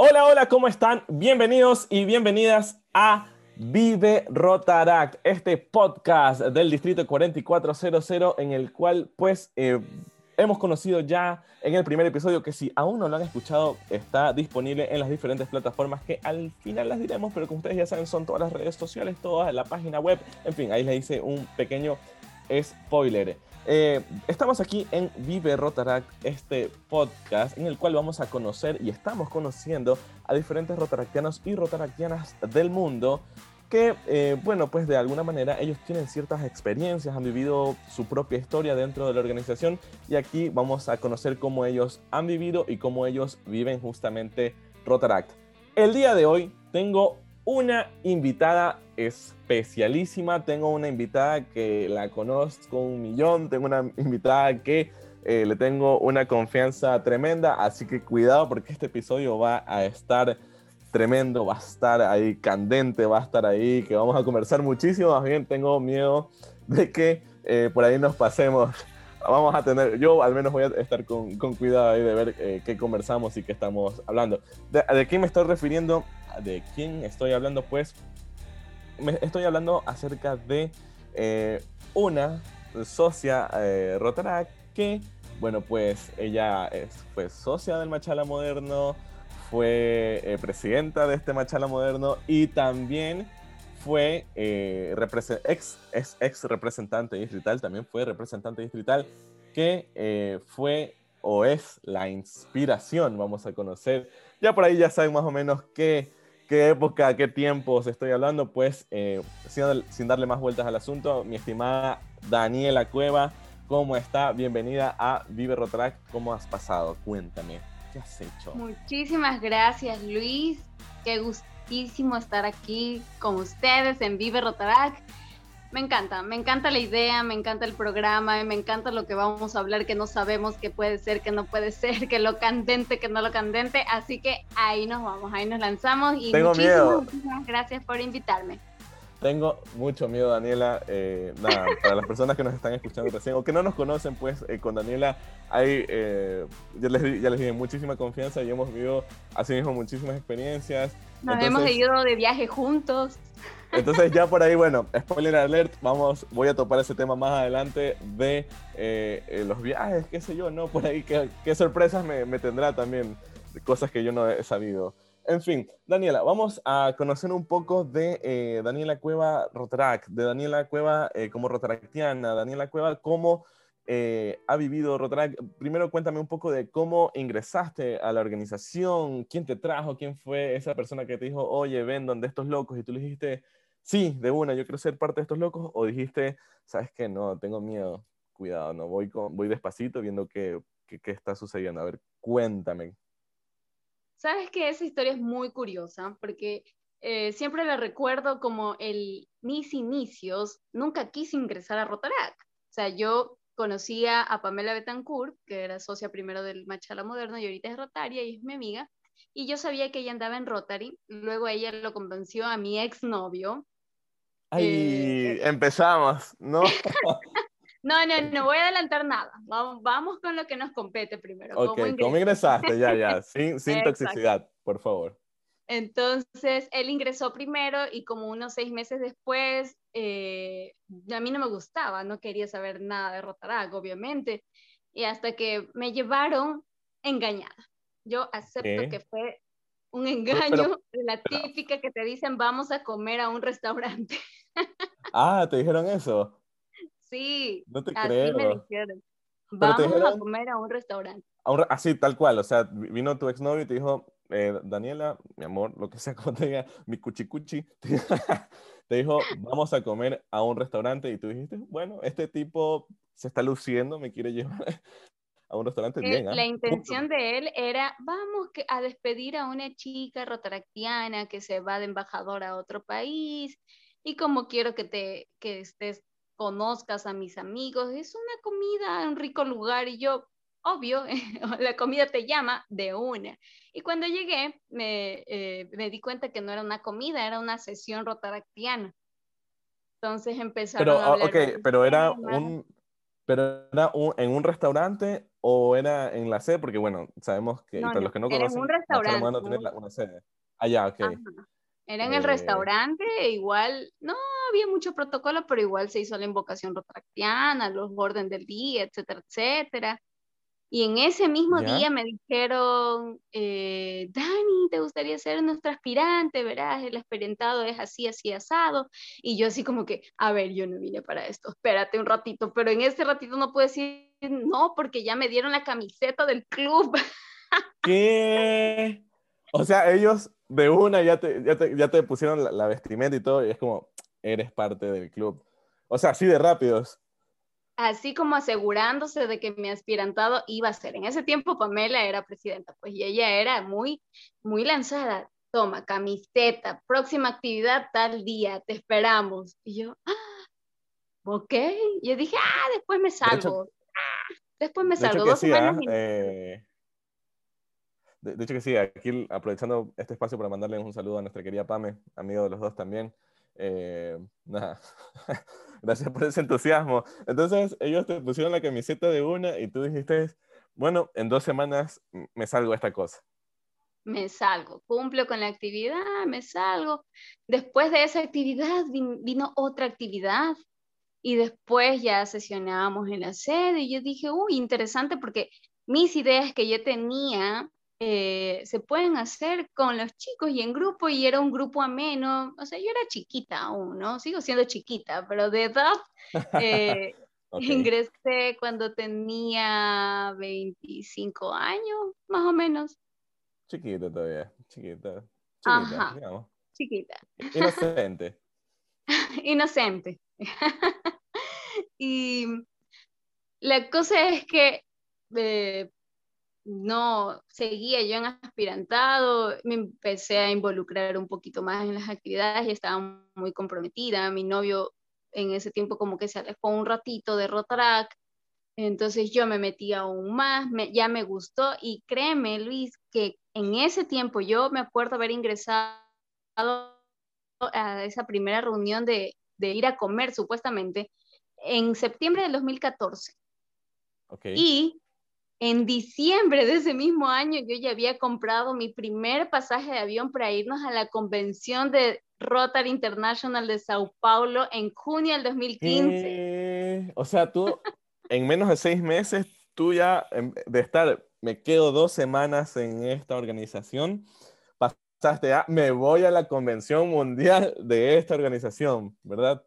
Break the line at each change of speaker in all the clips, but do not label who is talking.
Hola, hola, ¿cómo están? Bienvenidos y bienvenidas a Vive Rotaract, este podcast del Distrito 4400 en el cual pues eh, hemos conocido ya en el primer episodio que si aún no lo han escuchado está disponible en las diferentes plataformas que al final las diremos, pero como ustedes ya saben son todas las redes sociales, toda la página web, en fin, ahí les hice un pequeño spoiler. Eh, estamos aquí en Vive Rotaract, este podcast en el cual vamos a conocer y estamos conociendo a diferentes rotaractianos y rotaractianas del mundo que, eh, bueno, pues de alguna manera ellos tienen ciertas experiencias, han vivido su propia historia dentro de la organización y aquí vamos a conocer cómo ellos han vivido y cómo ellos viven justamente Rotaract. El día de hoy tengo una invitada especialísima. Tengo una invitada que la conozco un millón. Tengo una invitada que eh, le tengo una confianza tremenda. Así que cuidado porque este episodio va a estar tremendo, va a estar ahí candente, va a estar ahí, que vamos a conversar muchísimo. Más bien tengo miedo de que eh, por ahí nos pasemos. Vamos a tener, yo al menos voy a estar con, con cuidado ahí de ver eh, qué conversamos y qué estamos hablando. ¿De, ¿De qué me estoy refiriendo? ¿De quién estoy hablando? Pues me estoy hablando acerca de eh, una socia eh, que, bueno, pues ella es, fue socia del Machala Moderno, fue eh, presidenta de este Machala Moderno y también fue eh, ex, ex, representante distrital, también fue representante distrital, que fue o es la inspiración, vamos a conocer. Ya por ahí ya saben más o menos qué qué época, qué tiempos estoy hablando, pues eh, sin, darle más vueltas al asunto, mi estimada Daniela Cueva, ¿cómo está? Bienvenida a Vive Rotrack, ¿cómo has pasado? Cuéntame, ¿qué has hecho?
Muchísimas gracias Luis, qué gustísimo estar aquí con ustedes en Vive Rotrack. Me encanta, me encanta la idea, me encanta el programa, me encanta lo que vamos a hablar, que no sabemos qué puede ser, que no puede ser, que lo candente, que no lo candente. Así que ahí nos vamos, ahí nos lanzamos. Y
Tengo miedo.
muchísimas gracias por invitarme.
Tengo mucho miedo, Daniela. Eh, nada, para las personas que nos están escuchando recién o que no nos conocen, pues eh, con Daniela hay, eh, ya, les, ya les dije, muchísima confianza y hemos vivido así mismo muchísimas experiencias.
Nos hemos ido de viaje juntos.
Entonces ya por ahí, bueno, spoiler alert, vamos, voy a topar ese tema más adelante de eh, eh, los viajes, qué sé yo, ¿no? Por ahí, qué, sorpresas me, tendrá también, cosas que yo no he sabido. En fin, Daniela, vamos a conocer un poco de eh, Daniela Cueva Rotaract, de Daniela Cueva como rotaractiana, Daniela Cueva como eh, ha vivido Rotaract. Primero cuéntame un poco de cómo ingresaste a la organización, quién te trajo, quién fue esa persona que te dijo, oye, ven donde estos locos, y tú le dijiste, sí, de una, yo quiero ser parte de estos locos, o dijiste, sabes que no, tengo miedo, cuidado, no, voy, con, voy despacito viendo qué, qué, está sucediendo. A ver, cuéntame.
Sabes que esa historia es muy curiosa porque eh, siempre la recuerdo como el mis inicios, nunca quise ingresar a Rotarac. O sea, yo conocía a Pamela Betancourt, que era socia primero del Machala Moderno y ahorita es Rotaria y es mi amiga, y yo sabía que ella andaba en Rotary. Luego ella lo convenció a mi exnovio.
Ay, eh, empezamos, ¿no?
No, no, no voy a adelantar nada. Vamos, vamos con lo que nos compete primero.
Ok, ¿cómo, ¿cómo ingresaste? Ya, ya, sin, sin toxicidad, por favor.
Entonces, él ingresó primero y como unos seis meses después, eh, a mí no me gustaba, no quería saber nada de Rotarac, obviamente. Y hasta que me llevaron engañada. Yo acepto que fue un engaño, pero, pero, la típica que te dicen vamos a comer a un restaurante.
Ah, ¿te dijeron eso?
Sí,
no te
así
creo.
me dijeron. Vamos dijeron, a comer a un restaurante.
A un, así, tal cual. O sea, vino tu exnovio y te dijo, eh, Daniela, mi amor, lo que sea como te diga, mi cuchicuchi, te dijo, vamos a comer a un restaurante y tú dijiste, bueno, este tipo se está luciendo, me quiere llevar a un restaurante
eh,
bien. ¿eh?
La intención de él era, vamos a despedir a una chica rotaractiana que se va de embajadora a otro país y como quiero que te que estés conozcas a mis amigos, es una comida, un rico lugar y yo, obvio, la comida te llama de una. Y cuando llegué me, eh, me, di cuenta que no era una comida, era una sesión rotaractiana. Entonces empezaron
pero,
a hablar.
Ok, pero era un, ¿Pero era en un restaurante o era en la sede? Porque, bueno, sabemos que, para los que no conocen,
un restaurante.
No tiene una sede. Ah, ya, ok.
Era en el eh, restaurante, igual, no había mucho protocolo, pero igual se hizo la invocación retractiana, los orden del día, etcétera, etcétera. Y en ese mismo día me dijeron, eh, Dani, ¿te gustaría ser nuestro aspirante? Verás, el experimentado es así, así asado. Y yo así como que, a ver, yo no vine para esto, espérate un ratito, pero en ese ratito no puedo decir no, porque ya me dieron la camiseta del club.
¿Qué? O sea, ellos de una ya te, ya te, pusieron la, la vestimenta y todo, y es como, eres parte del club. O sea, así de rápidos
así como asegurándose de que mi aspirantado iba a ser. En ese tiempo Pamela era presidenta, pues y ella era muy, muy lanzada. Toma, camiseta, próxima actividad tal día, te esperamos. Y yo, ah, ok. Yo dije, ah, después me salgo. ah, después me salgo. Dos semanas
¿ah? eh, de, hecho que sí, aquí aprovechando este espacio para mandarle un saludo a nuestra querida Pame, amigo de los dos también. Eh, nada, gracias por ese entusiasmo. Entonces, ellos te pusieron la camiseta de una y tú dijiste, bueno, en dos semanas me salgo esta cosa.
Me salgo, cumplo con la actividad, me salgo. Después de esa actividad vino otra actividad y después ya sesionábamos en la sede y yo dije, uy, interesante porque mis ideas que yo tenía eh, se pueden hacer con los chicos y en grupo y era un grupo ameno. O sea, yo era chiquita aún, ¿no? Sigo siendo chiquita, pero de edad eh, ingresé cuando tenía 25 años, más o menos.
Chiquita todavía, chiquita.
Chiquita, digamos. Chiquita.
Inocente.
Inocente. y la cosa es que eh, no seguía yo en aspirantado, me empecé a involucrar un poquito más en las actividades y estaba muy comprometida. Mi novio en ese tiempo como que se alejó un ratito de Rotarac, entonces yo me metí aún más, ya me gustó y créeme Luis que en ese tiempo yo me acuerdo haber ingresado a esa primera reunión de, de ir a comer supuestamente en septiembre del 2014. Okay. Y en diciembre de ese mismo año yo ya había comprado mi primer pasaje de avión para irnos a la convención de Rotary International de Sao Paulo en junio del 2015.
O sea, tú en menos de seis meses, tú ya de estar, me quedo dos semanas en esta organización, pasaste a, me voy a la convención mundial de esta organización, ¿verdad?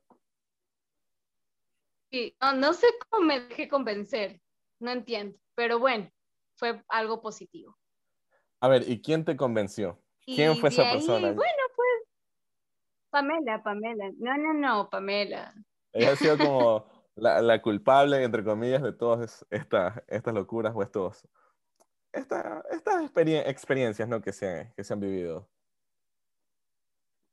Sí, no, no sé cómo me dejé convencer, no entiendo. Pero bueno, fue algo positivo.
A ver, ¿y quién te convenció? ¿Quién fue esa persona?
Bueno, pues Pamela, Pamela. No, no, no, Pamela.
Ella ha sido como la, culpable, entre comillas, de todas estas, estas locuras o estos, estas experiencias ¿no? que, se, que se han vivido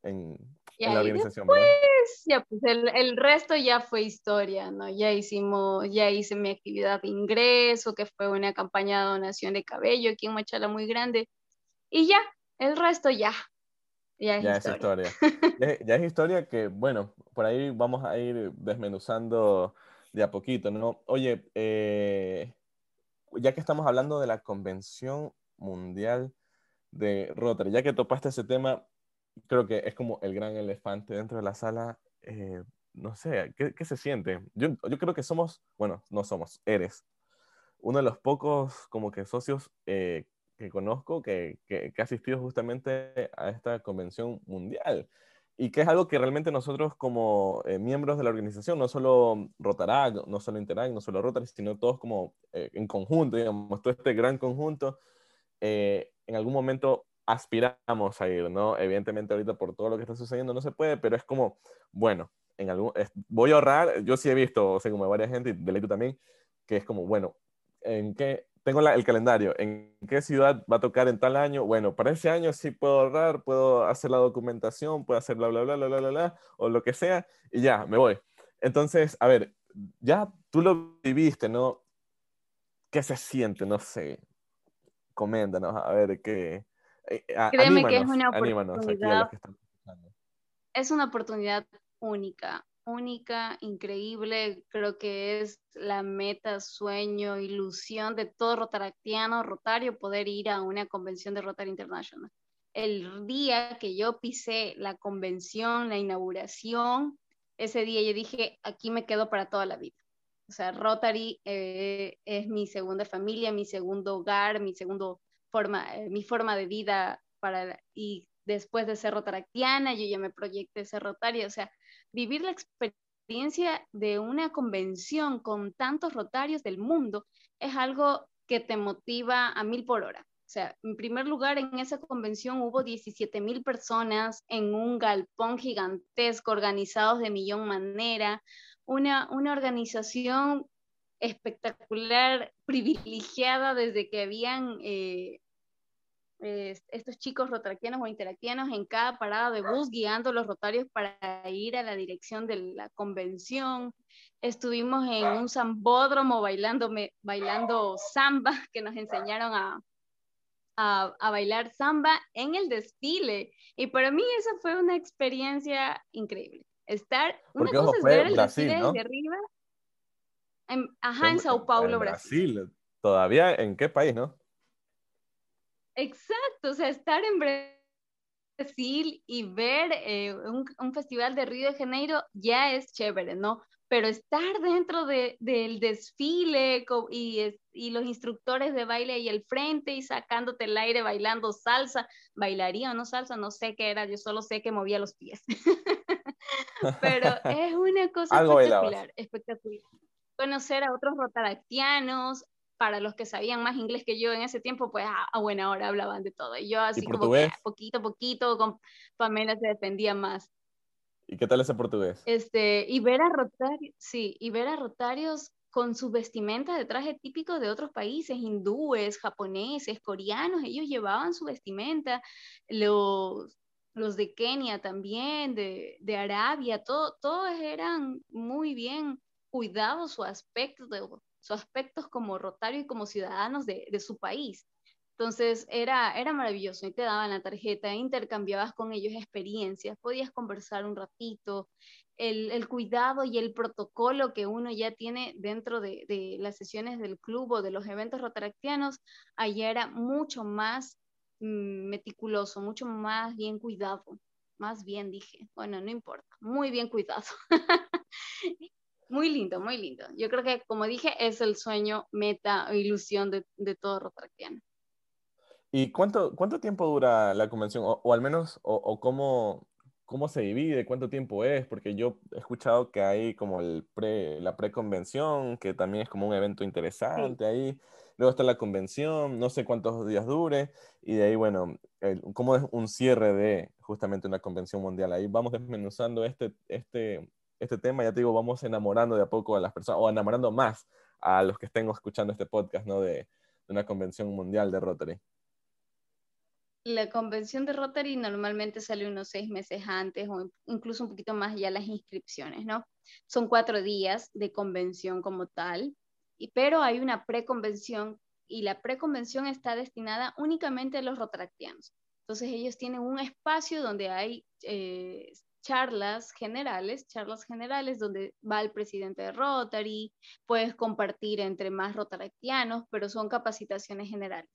en, en la organización.
Después, ya, pues el, el, resto ya fue historia, ¿no? Ya hicimos, ya hice mi actividad de ingreso, que fue una campaña de donación de cabello aquí en Machala muy grande. Y ya, el resto ya. Ya es ya historia.
Es historia. ya, es historia que, bueno, por ahí vamos a ir desmenuzando de a poquito, ¿no? Oye, eh, ya que estamos hablando de la Convención Mundial de Rotary, ya que topaste ese tema, creo que es como el gran elefante dentro de la sala. Eh, no sé, ¿qué, ¿qué, se siente? Yo, yo, creo que somos, bueno, no somos, eres uno de los pocos como que socios eh, que conozco que, que, que, ha asistido justamente a esta convención mundial. Y que es algo que realmente nosotros como eh, miembros de la organización, no solo Rotarac, no solo Interac, no solo Rotary, sino todos como en conjunto, digamos, todo este gran conjunto, en algún momento aspiramos a ir, ¿no? Evidentemente ahorita por todo lo que está sucediendo no se puede, pero es como, bueno, en algún, voy a ahorrar, yo sí he visto, o sea, como varias gente, y de tú también, que es como, bueno, ¿en qué? Tengo el calendario, ¿en qué ciudad va a tocar en tal año? Bueno, para ese año sí puedo ahorrar, puedo hacer la documentación, puedo hacer bla, bla, bla, bla, bla, bla, bla, o lo que sea, y ya, me voy. Entonces, a ver, ya tú lo viviste, ¿no? ¿Qué se siente? No sé. Coméntanos, a ver, ¿qué,
eh, Créeme que es una oportunidad. Es una oportunidad única. única, increíble, creo que es la meta, sueño, ilusión de todo rotaractiano, rotario, poder ir a una convención de Rotary International. El día que yo pisé la convención, la inauguración, ese día yo dije, aquí me quedo para toda la vida. O sea, Rotary eh, es mi segunda familia, mi segundo hogar, mi segundo eh, mi forma de vida para, y después de ser rotaractiana, yo ya me proyecté ser rotaria, o sea, vivir la experiencia de una convención con tantos rotarios del mundo es algo que te motiva a mil por hora. O sea, en primer lugar, en esa convención hubo 17 mil personas en un galpón gigantesco, organizados de millón manera, una, una organización espectacular, privilegiada desde que habían eh, estos chicos rotarquianos o interactianos en cada parada de bus guiando los rotarios para ir a la dirección de la convención. Estuvimos en un zambódromo bailando, bailando samba, que nos enseñaron a, a, bailar samba en el desfile. Y para mí esa fue una experiencia increíble. Estar, una cosa es ver el desfile desde arriba. En, ajá, en Sao Paulo, Brasil. Brasil.
¿Todavía en qué país, no?
Exacto, o sea, estar en Brasil y ver eh, un, festival de Río de Janeiro ya es chévere, ¿no? Pero estar dentro de, del desfile y, y, los instructores de baile ahí al frente y sacándote el aire bailando salsa, bailaría o no salsa, no sé qué era, yo solo sé que movía los pies. Pero es una cosa espectacular, espectacular. Conocer a otros rotaractianos, para los que sabían más inglés que yo en ese tiempo, pues a, buena hora hablaban de todo. Y yo así como que poquito a poquito con Pamela se defendía más.
¿Y qué tal ese portugués?
Este, y ver a rotarios, sí, y ver a rotarios con su vestimenta de traje típico de otros países, hindúes, japoneses, coreanos, ellos llevaban su vestimenta, los, los de Kenia también, de, de Arabia, todo, todos eran muy bien cuidados su aspecto, sus aspectos como rotario y como ciudadanos de, su país. Entonces era, era maravilloso y te daban la tarjeta, intercambiabas con ellos experiencias, podías conversar un ratito, el, cuidado y el protocolo que uno ya tiene dentro de, las sesiones del club o de los eventos rotaractianos, allá era mucho más mm, meticuloso, mucho más bien cuidado, más bien dije, bueno, no importa, muy bien cuidado. Muy lindo, muy lindo. Yo creo que, como dije, es el sueño, meta o ilusión de, de todo Rotaractiano.
¿Y cuánto, cuánto tiempo dura la convención? O, al menos, o, cómo, cómo se divide, cuánto tiempo es, porque yo he escuchado que hay como el pre, la preconvención, que también es como un evento interesante ahí. Luego está la convención, no sé cuántos días dure, y de ahí, bueno, cómo es un cierre de justamente una convención mundial. Ahí vamos desmenuzando este, este, este tema, ya te digo, vamos enamorando de a poco a las personas, o enamorando más a los que estén escuchando este podcast, ¿no? De, una convención mundial de Rotary.
La convención de Rotary normalmente sale unos seis meses antes o incluso un poquito más ya las inscripciones, ¿no? Son cuatro días de convención como tal, y, pero hay una preconvención y la preconvención está destinada únicamente a los rotaractianos. Entonces ellos tienen un espacio donde hay eh, charlas generales, charlas generales donde va el presidente de Rotary, puedes compartir entre más rotaractianos, pero son capacitaciones generales.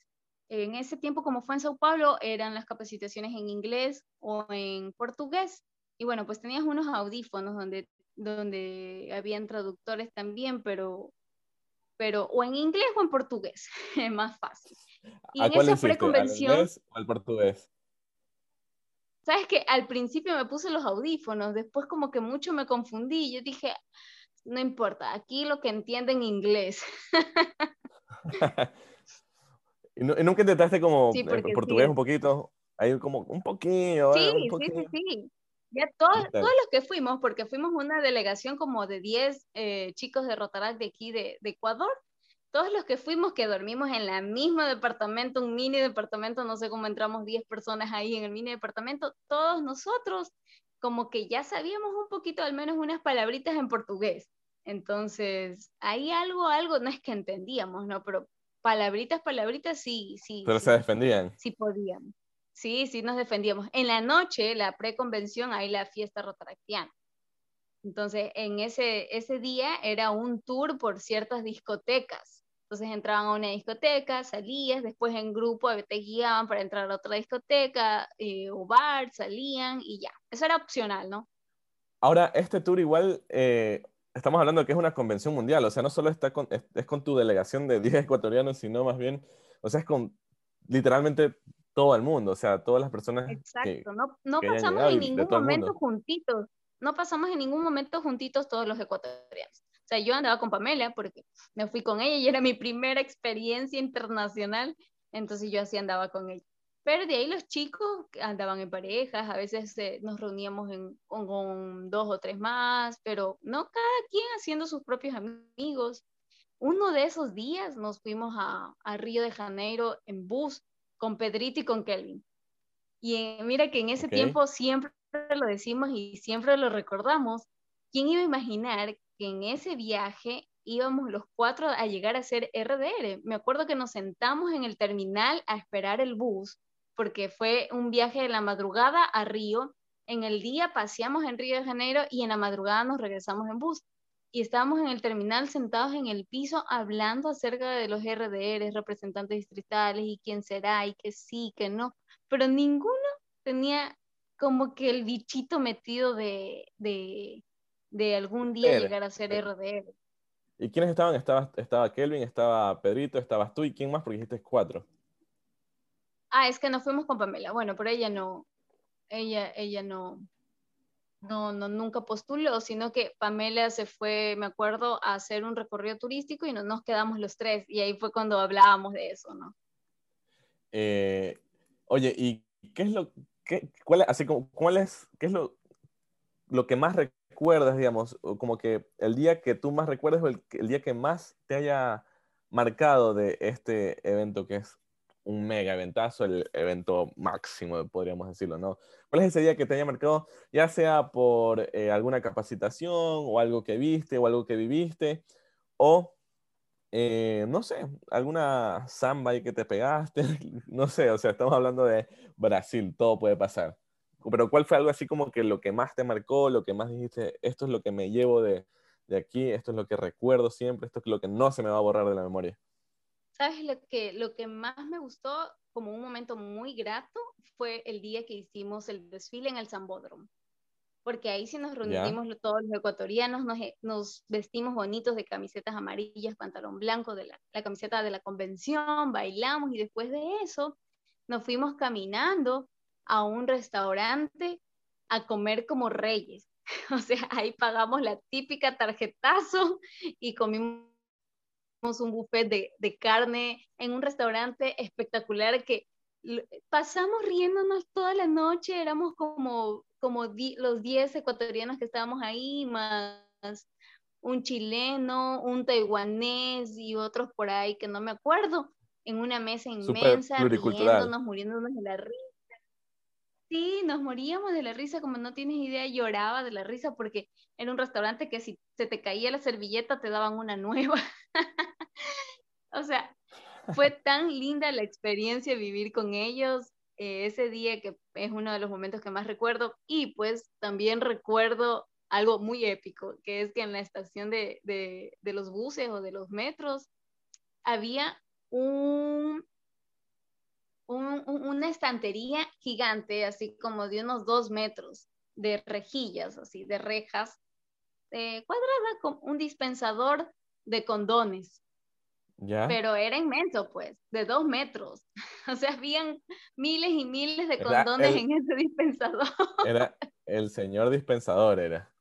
En ese tiempo, como fue en Sao Paulo, eran las capacitaciones en inglés o en portugués. Y bueno, pues tenías unos audífonos donde, donde habían traductores también, pero, pero o en inglés o en portugués, es más fácil.
Y en esa preconvención... inglés o al portugués?
Sabes que al principio me puse los audífonos, después como que mucho me confundí. Yo dije, no importa, aquí lo que entienden inglés.
¿Y, nunca intentaste como sí, portugués un poquito? Ahí como un poquillo.
Sí,
un
sí, sí, sí. Ya todos, todos los que fuimos, porque fuimos una delegación como de 10 eh, chicos de Rotaract de aquí de, de Ecuador, todos los que fuimos, que dormimos en la misma departamento, un mini departamento, no sé cómo entramos 10 personas ahí en el mini departamento, todos nosotros como que ya sabíamos un poquito, al menos unas palabritas en portugués. Entonces, hay algo, algo, no es que entendíamos, ¿no? Pero palabritas, palabritas, sí, sí.
Pero
sí,
se defendían.
Sí podíamos. Sí, sí nos defendíamos. En la noche, la preconvención, hay la fiesta rotaractiana. Entonces, en ese, ese día era un tour por ciertas discotecas. Entonces entraban a una discoteca, salías, después en grupo te guiaban para entrar a otra discoteca eh, o bar, salían y ya. Eso era opcional, ¿no?
Ahora, este tour igual, eh, estamos hablando de que es una convención mundial, o sea, no solo está con, es, con tu delegación de 10 ecuatorianos, sino más bien, o sea, es con literalmente todo el mundo, o sea, todas las personas.
Exacto, no, no pasamos en ningún momento juntitos, no pasamos en ningún momento juntitos todos los ecuatorianos. O sea, yo andaba con Pamela porque me fui con ella y era mi primera experiencia internacional, entonces yo así andaba con ella. Pero de ahí los chicos andaban en parejas, a veces eh, nos reuníamos con, dos o tres más, pero no cada quien haciendo sus propios amigos. Uno de esos días nos fuimos a, a Río de Janeiro en bus con Pedrito y con Kelvin. Y eh, mira que en ese tiempo siempre lo decimos y siempre lo recordamos. ¿Quién iba a imaginar en ese viaje íbamos los cuatro a llegar a ser RDR? Me acuerdo que nos sentamos en el terminal a esperar el bus porque fue un viaje de la madrugada a Río. En el día paseamos en Río de Janeiro y en la madrugada nos regresamos en bus. Y estábamos en el terminal sentados en el piso hablando acerca de los RDR, representantes distritales y quién será y que sí, que no. Pero ninguno tenía como que el bichito metido de, de, de algún día llegar a ser RDR.
¿Y quiénes estaban? Estaba, estaba Kelvin, estaba Pedrito, estabas tú y quién más, porque dijiste cuatro.
Ah, es que nos fuimos con Pamela. Bueno, pero ella no, ella, ella no, no, no, nunca postuló, sino que Pamela se fue, me acuerdo, a hacer un recorrido turístico y no, nos quedamos los tres. Y ahí fue cuando hablábamos de eso, ¿no?
Eh, oye, ¿y qué es lo, qué, cuál, así como, cuál es, qué es lo, lo que más recuerdas, digamos, como que el día que tú más recuerdas o el, el día que más te haya marcado de este evento que es un mega eventazo, el evento máximo, podríamos decirlo, ¿no? ¿Cuál es ese día que te haya marcado, ya sea por eh, alguna capacitación o algo que viste o algo que viviste, o, eh, no sé, alguna samba que te pegaste, no sé, o sea, estamos hablando de Brasil, todo puede pasar. Pero ¿cuál fue algo así como que lo que más te marcó, lo que más dijiste, esto es lo que me llevo de, de aquí, esto es lo que recuerdo siempre, esto es lo que no se me va a borrar de la memoria?
¿Sabes lo que, lo que más me gustó como un momento muy grato fue el día que hicimos el desfile en el Zambódromo? Porque ahí sí nos reunimos todos los ecuatorianos, nos, eh, nos, vestimos bonitos de camisetas amarillas, pantalón blanco, de la, la camiseta de la convención, bailamos y después de eso nos fuimos caminando a un restaurante a comer como reyes. O sea, ahí pagamos la típica tarjetazo y comimos un buffet de, carne en un restaurante espectacular que pasamos riéndonos toda la noche, éramos como, como los 10 ecuatorianos que estábamos ahí, más un chileno, un taiwanés y otros por ahí que no me acuerdo, en una mesa inmensa, riéndonos, muriéndonos de la risa. Sí, nos moríamos de la risa, como no tienes idea, lloraba de la risa porque era un restaurante que si se te caía la servilleta te daban una nueva. o sea, fue tan linda la experiencia vivir con ellos eh, ese día que es uno de los momentos que más recuerdo y pues también recuerdo algo muy épico, que es que en la estación de, de los buses o de los metros había un, un, una estantería gigante, así como de unos dos metros, de rejillas, así, de rejas, eh, cuadrada con un dispensador de condones. Pero era inmenso, pues, de dos metros. O sea, habían miles y miles de condones en ese dispensador.
Era el señor dispensador, era.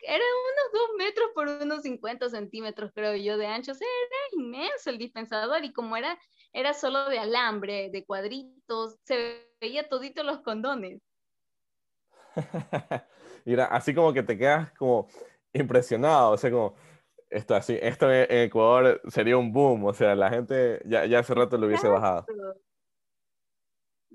Era unos dos metros por unos 50 centímetros, creo yo, de ancho. O sea, era inmenso el dispensador y como era, era solo de alambre, de cuadritos, se veía todito los condones.
Mira, así como que te quedas como impresionado, o sea, como esto así, esto en Ecuador sería un boom, o sea, la gente ya, ya hace rato lo hubiese bajado.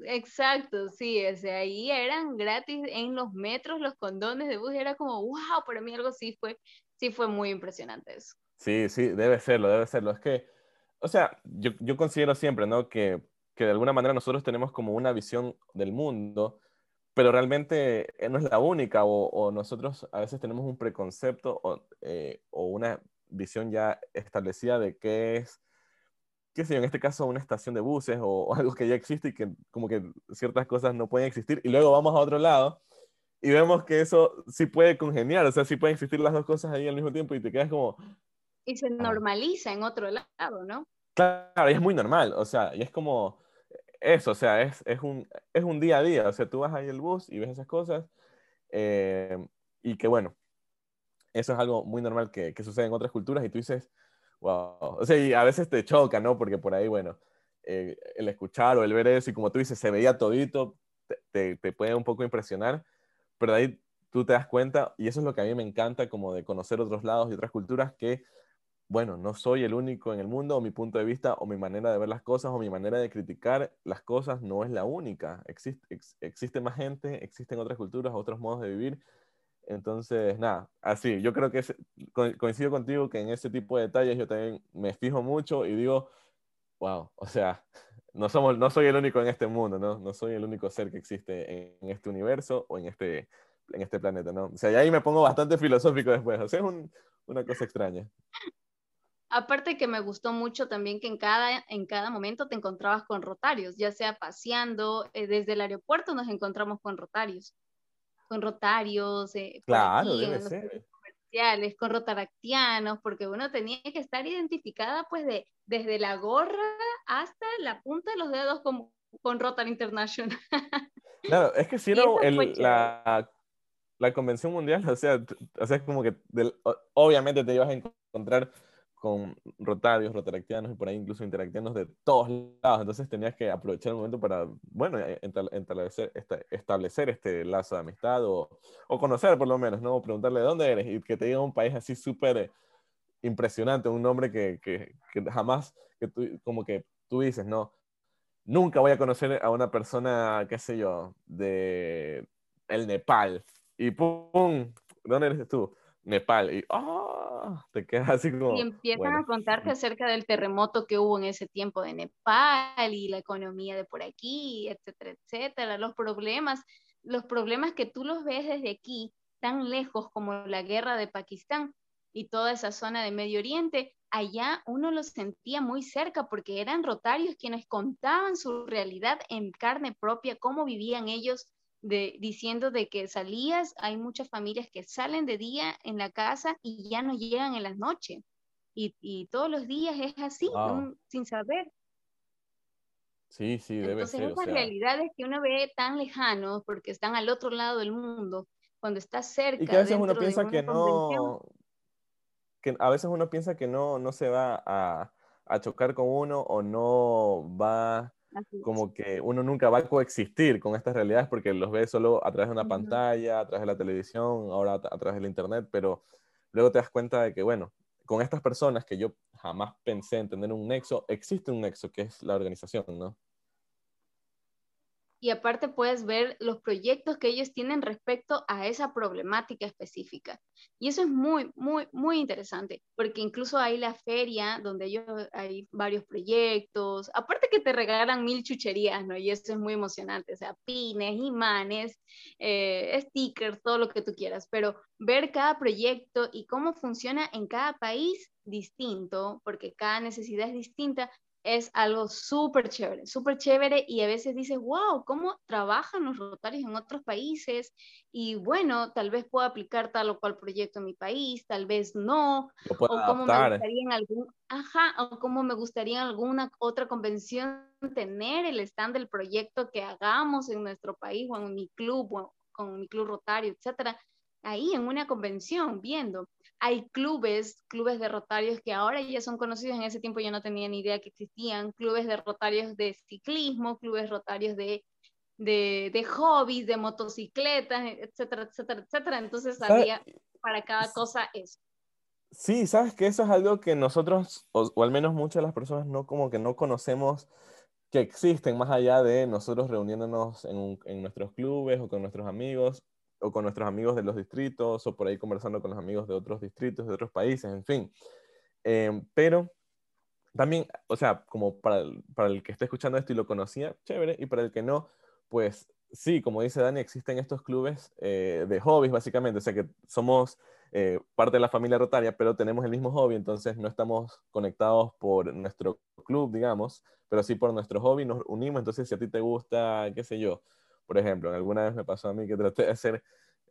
Exacto, sí, o sea, ahí eran gratis en los metros los condones de bus, era como, wow, para mí algo sí fue, sí fue muy impresionante eso.
Sí, sí, debe serlo, debe serlo. Es que, o sea, yo, yo considero siempre, ¿no? Que, que de alguna manera nosotros tenemos como una visión del mundo pero realmente eh, no es la única, o, nosotros a veces tenemos un preconcepto o, eh, o, una visión ya establecida de qué es, qué sé yo, en este caso una estación de buses o, algo que ya existe y que como que ciertas cosas no pueden existir, y luego vamos a otro lado y vemos que eso sí puede congeniar, o sea, sí pueden existir las dos cosas ahí al mismo tiempo y te quedas como...
Y se ah". normaliza en otro lado, ¿no?
Claro, y es muy normal, o sea, y es como eso, o sea, es, es, un, es un día a día, o sea, tú vas ahí el bus y ves esas cosas, eh, y que bueno, eso es algo muy normal que, que, sucede en otras culturas y tú dices, wow, o sea, y a veces te choca, ¿no? Porque por ahí, bueno, eh, el escuchar o el ver eso y como tú dices, se veía todito, te, te, puede un poco impresionar, pero de ahí tú te das cuenta, y eso es lo que a mí me encanta, como de conocer otros lados y otras culturas, que bueno, no soy el único en el mundo, o mi punto de vista, o mi manera de ver las cosas, o mi manera de criticar las cosas no es la única. Existe, existe más gente, existen otras culturas, otros modos de vivir. Entonces, nada, así, yo creo que coincido contigo que en ese tipo de detalles yo también me fijo mucho y digo, wow, o sea, no, somos, no soy el único en este mundo, ¿no? No soy el único ser que existe en, este universo o en este, en este planeta, ¿no? O sea, ahí me pongo bastante filosófico después, o sea, es una cosa extraña.
Aparte que me gustó mucho también que en cada, en cada momento te encontrabas con rotarios, ya sea paseando, eh, desde el aeropuerto nos encontramos con rotarios, con rotarios,
eh, claro, debe ser.
comerciales, con rotaractianos, porque uno tenía que estar identificada pues de, desde la gorra hasta la punta de los dedos con, con Rotary International.
Claro, es que si no, la, la convención mundial, o sea, o sea, es como que obviamente te ibas a encontrar con rotarios, rotaractianos y por ahí incluso interactianos de todos lados. Entonces tenías que aprovechar el momento para, bueno, eh, establecer, establecer este lazo de amistad o, o, conocer por lo menos, ¿no? Preguntarle de dónde eres y que te diga un país así súper impresionante, un nombre que, que, que, jamás, que tú, como que tú dices, no, nunca voy a conocer a una persona, qué sé yo, de el Nepal. Y pum, ¿dónde eres tú? Nepal. Y, ¡ah! te quedas así como...
Y empiezan a contarte acerca del terremoto que hubo en ese tiempo de Nepal y la economía de por aquí, etcétera, etcétera, los problemas, los problemas que tú los ves desde aquí, tan lejos como la guerra de Pakistán y toda esa zona de Medio Oriente, allá uno los sentía muy cerca porque eran rotarios quienes contaban su realidad en carne propia, cómo vivían ellos diciendo de que salías, hay muchas familias que salen de día en la casa y ya no llegan en la noche. Y, todos los días es así, sin saber.
Sí, sí, debe
Entonces,
ser.
Esas realidades que uno ve tan lejanos porque están al otro lado del mundo, cuando está cerca.
Y que a veces uno piensa que no, que a veces uno piensa que no, no se va a, a chocar con uno o no va como que uno nunca va a coexistir con estas realidades porque los ve solo a través de una pantalla, a través de la televisión, ahora a, través del internet, pero luego te das cuenta de que, bueno, con estas personas que yo jamás pensé en tener un nexo, existe un nexo que es la organización, ¿no?
Y aparte puedes ver los proyectos que ellos tienen respecto a esa problemática específica. Y eso es muy, muy, muy interesante, porque incluso hay la feria donde ellos hay varios proyectos, aparte que te regalan mil chucherías, ¿no? Y eso es muy emocionante, o sea, pines, imanes, eh, stickers, todo lo que tú quieras, pero ver cada proyecto y cómo funciona en cada país distinto, porque cada necesidad es distinta, es algo súper chévere, súper chévere y a veces dices, wow, ¿cómo trabajan los rotarios en otros países? Y bueno, tal vez puedo aplicar tal o cual proyecto en mi país, tal vez no, o cómo me gustaría en algún, ajá, o cómo me gustaría en alguna otra convención tener el stand del proyecto que hagamos en nuestro país o en mi club o con mi club rotario, etcétera, ahí en una convención viendo hay clubes, clubes de rotarios que ahora ya son conocidos, en ese tiempo yo no tenía ni idea que existían, clubes de rotarios de ciclismo, clubes rotarios de, de, de hobbies, de motocicletas, etcétera, etcétera, etcétera. Entonces había para cada cosa eso.
Sí, sabes que eso es algo que nosotros, o, o, al menos muchas de las personas, no como que no conocemos que existen más allá de nosotros reuniéndonos en, en nuestros clubes o con nuestros amigos o con nuestros amigos de los distritos, o por ahí conversando con los amigos de otros distritos, de otros países, en fin. Eh, pero también, o sea, como para el, para el que esté escuchando esto y lo conocía, chévere, y para el que no, pues sí, como dice Dani, existen estos clubes eh, de hobbies, básicamente. O sea que somos eh, parte de la familia rotaria, pero tenemos el mismo hobby, entonces no estamos conectados por nuestro club, digamos, pero sí por nuestro hobby nos unimos. Entonces, si a ti te gusta, qué sé yo, por ejemplo, alguna vez me pasó a mí que traté de hacer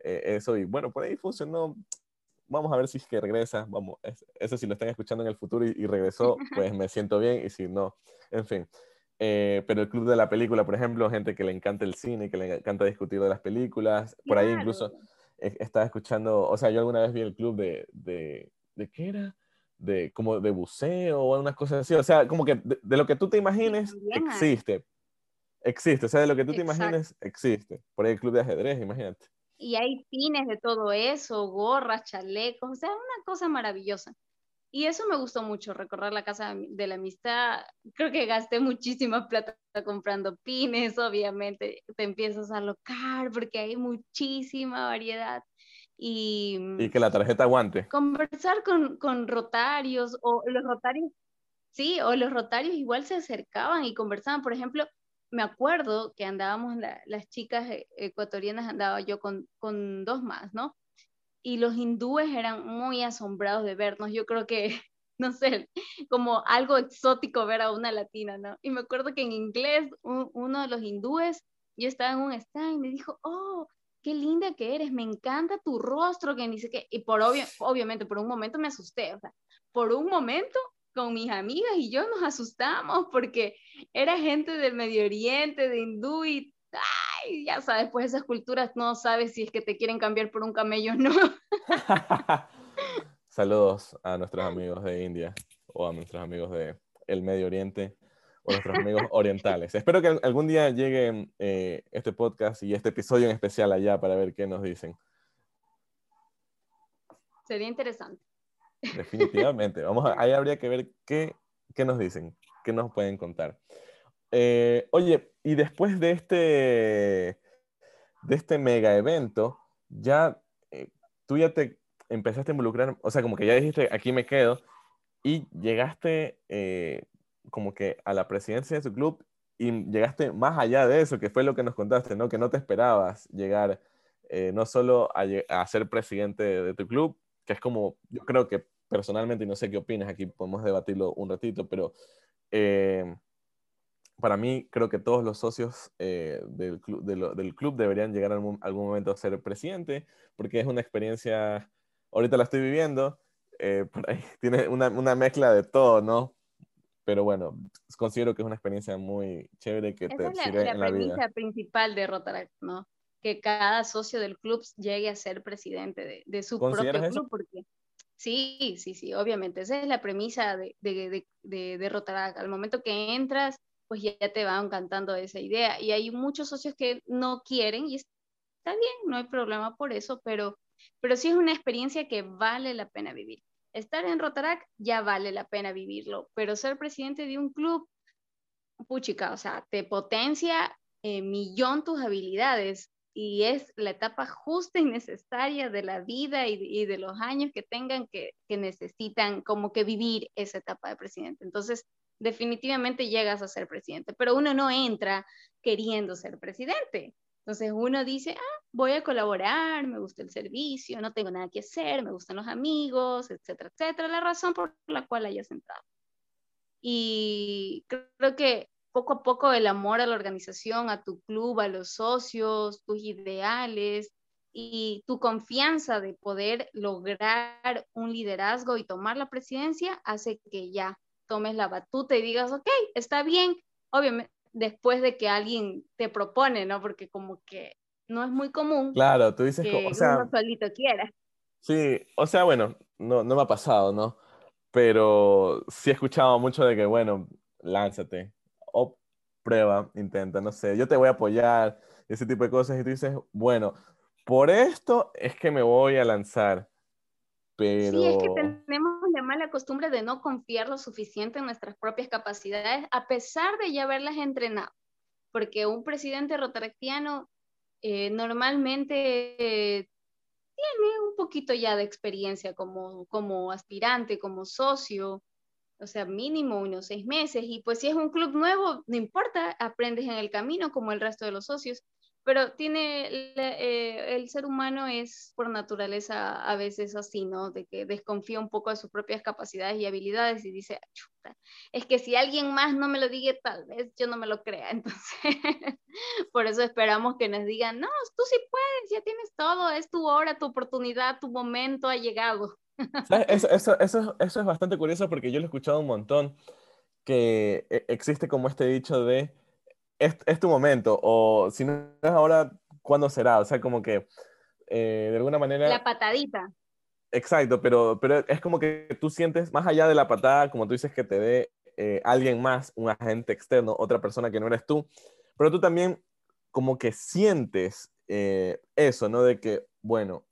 eh, eso y bueno, por ahí funcionó. Vamos a ver si es que regresa. Vamos, eso si lo están escuchando en el futuro y, regresó, pues me siento bien y si no, en fin. Eh, pero el club de la película, por ejemplo, gente que le encanta el cine, que le encanta discutir de las películas, por ahí incluso estaba escuchando, o sea, yo alguna vez vi el club de, de, ¿de qué era? De como de buceo o unas cosas así, o sea, como que de, lo que tú te imagines existe, existe, o sea, de lo que tú te imagines existe. Por ahí el club de ajedrez, imagínate.
Y hay pines de todo eso, gorras, chalecos, o sea, una cosa maravillosa. Y eso me gustó mucho, recorrer la casa de la amistad. Creo que gasté muchísima plata comprando pines, obviamente. Te empiezas a alocar porque hay muchísima variedad. Y,
y que la tarjeta aguante.
Conversar con, con rotarios o los rotarios, sí, o los rotarios igual se acercaban y conversaban. Por ejemplo, me acuerdo que andábamos, las chicas e, ecuatorianas andaba yo con, con dos más, ¿no? y los hindúes eran muy asombrados de vernos. Yo creo que, no sé, como algo exótico ver a una latina, ¿no? Y me acuerdo que en inglés uno de los hindúes, yo estaba en un stand y me dijo, oh, qué linda que eres, me encanta tu rostro, que ni sé qué. Y por obvio, obviamente, por un momento me asusté, o sea, por un momento con mis amigas y yo nos asustamos porque era gente del Medio Oriente, de hindú y ay, ya sabes, pues esas culturas no sabes si es que te quieren cambiar por un camello o no.
Saludos a nuestros amigos de India o a nuestros amigos de el Medio Oriente o nuestros amigos orientales. Espero que algún día llegue eh, este podcast y este episodio en especial allá para ver qué nos dicen.
Sería interesante.
Definitivamente. Vamos a, ahí habría que ver qué, qué nos dicen, qué nos pueden contar. Eh, oye, y después de este, de este mega evento, ya eh, tú ya te empezaste a involucrar, o sea, como que ya dijiste, aquí me quedo, y llegaste eh, como que a la presidencia de su club y llegaste más allá de eso, que fue lo que nos contaste, ¿no? Que no te esperabas llegar no solo a, ser presidente de, tu club, que es como, yo creo que personalmente, y no sé qué opinas, aquí podemos debatirlo un ratito, pero para mí, creo que todos los socios eh, del, club, del, club deberían llegar a algún, algún, momento a ser presidente, porque es una experiencia, ahorita la estoy viviendo, eh, por ahí tiene una, una, mezcla de todo, ¿no? Pero bueno, considero que es una experiencia muy chévere que te
es la,
sirve
la
en la vida.
premisa principal de Rotaract, ¿no? Que cada socio del club llegue a ser presidente de, de su propio club, porque sí, sí, sí, obviamente, esa es la premisa de, de, de, de Rotaract. Al momento que entras, pues ya te van cantando esa idea. Y hay muchos socios que no quieren y está bien, no hay problema por eso, pero, pero sí es una experiencia que vale la pena vivir. Estar en Rotarac ya vale la pena vivirlo, pero ser presidente de un club, puchica, o sea, te potencia eh, millón tus habilidades y es la etapa justa y necesaria de la vida y, de los años que tengan que, que necesitan como que vivir esa etapa de presidente. Entonces, definitivamente llegas a ser presidente, pero uno no entra queriendo ser presidente. Entonces uno dice, ah, voy a colaborar, me gusta el servicio, no tengo nada que hacer, me gustan los amigos, etcétera, etcétera, la razón por la cual hayas entrado. Y creo que poco a poco el amor a la organización, a tu club, a los socios, tus ideales y tu confianza de poder lograr un liderazgo y tomar la presidencia hace que ya tomes la batuta y digas, ok, está bien, obviamente, después de que alguien te propone, ¿no? Porque como que no es muy común.
Claro, tú dices,
que
o sea,
uno solito quiera.
Sí, o sea, bueno, no, no me ha pasado, ¿no? Pero sí he escuchado mucho de que, bueno, lánzate, o prueba, intenta, no sé, yo te voy a apoyar, ese tipo de cosas, y tú dices, bueno, por esto es que me voy a lanzar. Pero...
Sí, es que tenemos la mala costumbre de no confiar lo suficiente en nuestras propias capacidades, a pesar de ya haberlas entrenado. Porque un presidente rotaractiano eh, normalmente tiene un poquito ya de experiencia como, como aspirante, como socio, o sea, mínimo unos seis meses. Y pues si es un club nuevo, no importa, aprendes en el camino como el resto de los socios. pero tiene, eh, el ser humano es por naturaleza a veces así, ¿no? De que desconfía un poco de sus propias capacidades y habilidades y dice, Chuta, es que si alguien más no me lo diga, tal vez yo no me lo crea. Entonces, por eso esperamos que nos digan, no, tú sí puedes, ya tienes todo, es tu hora, tu oportunidad, tu momento ha llegado.
Eso, eso, eso, eso es bastante curioso porque yo lo he escuchado un montón, que e, existe como este dicho de es, tu momento, o si no es ahora, ¿cuándo será? O sea, como que eh, de alguna manera...
La patadita.
Exacto, pero, pero es como que tú sientes, más allá de la patada, como tú dices, que te dé eh, alguien más, un agente externo, otra persona que no eres tú, pero tú también como que sientes eh, eso, ¿no? De que, bueno,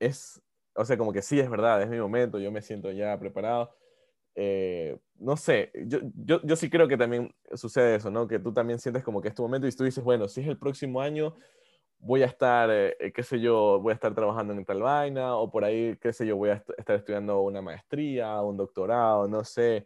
es, o sea, como que sí es verdad, es mi momento, yo me siento ya preparado. Eh, no sé, yo, yo, yo, sí creo que también sucede eso, ¿no? Que tú también sientes como que es tu momento y tú dices, bueno, si es el próximo año, voy a estar, eh, eh, qué sé yo, voy a estar trabajando en tal vaina, o por ahí, qué sé yo, voy a estar estudiando una maestría, un doctorado, no sé,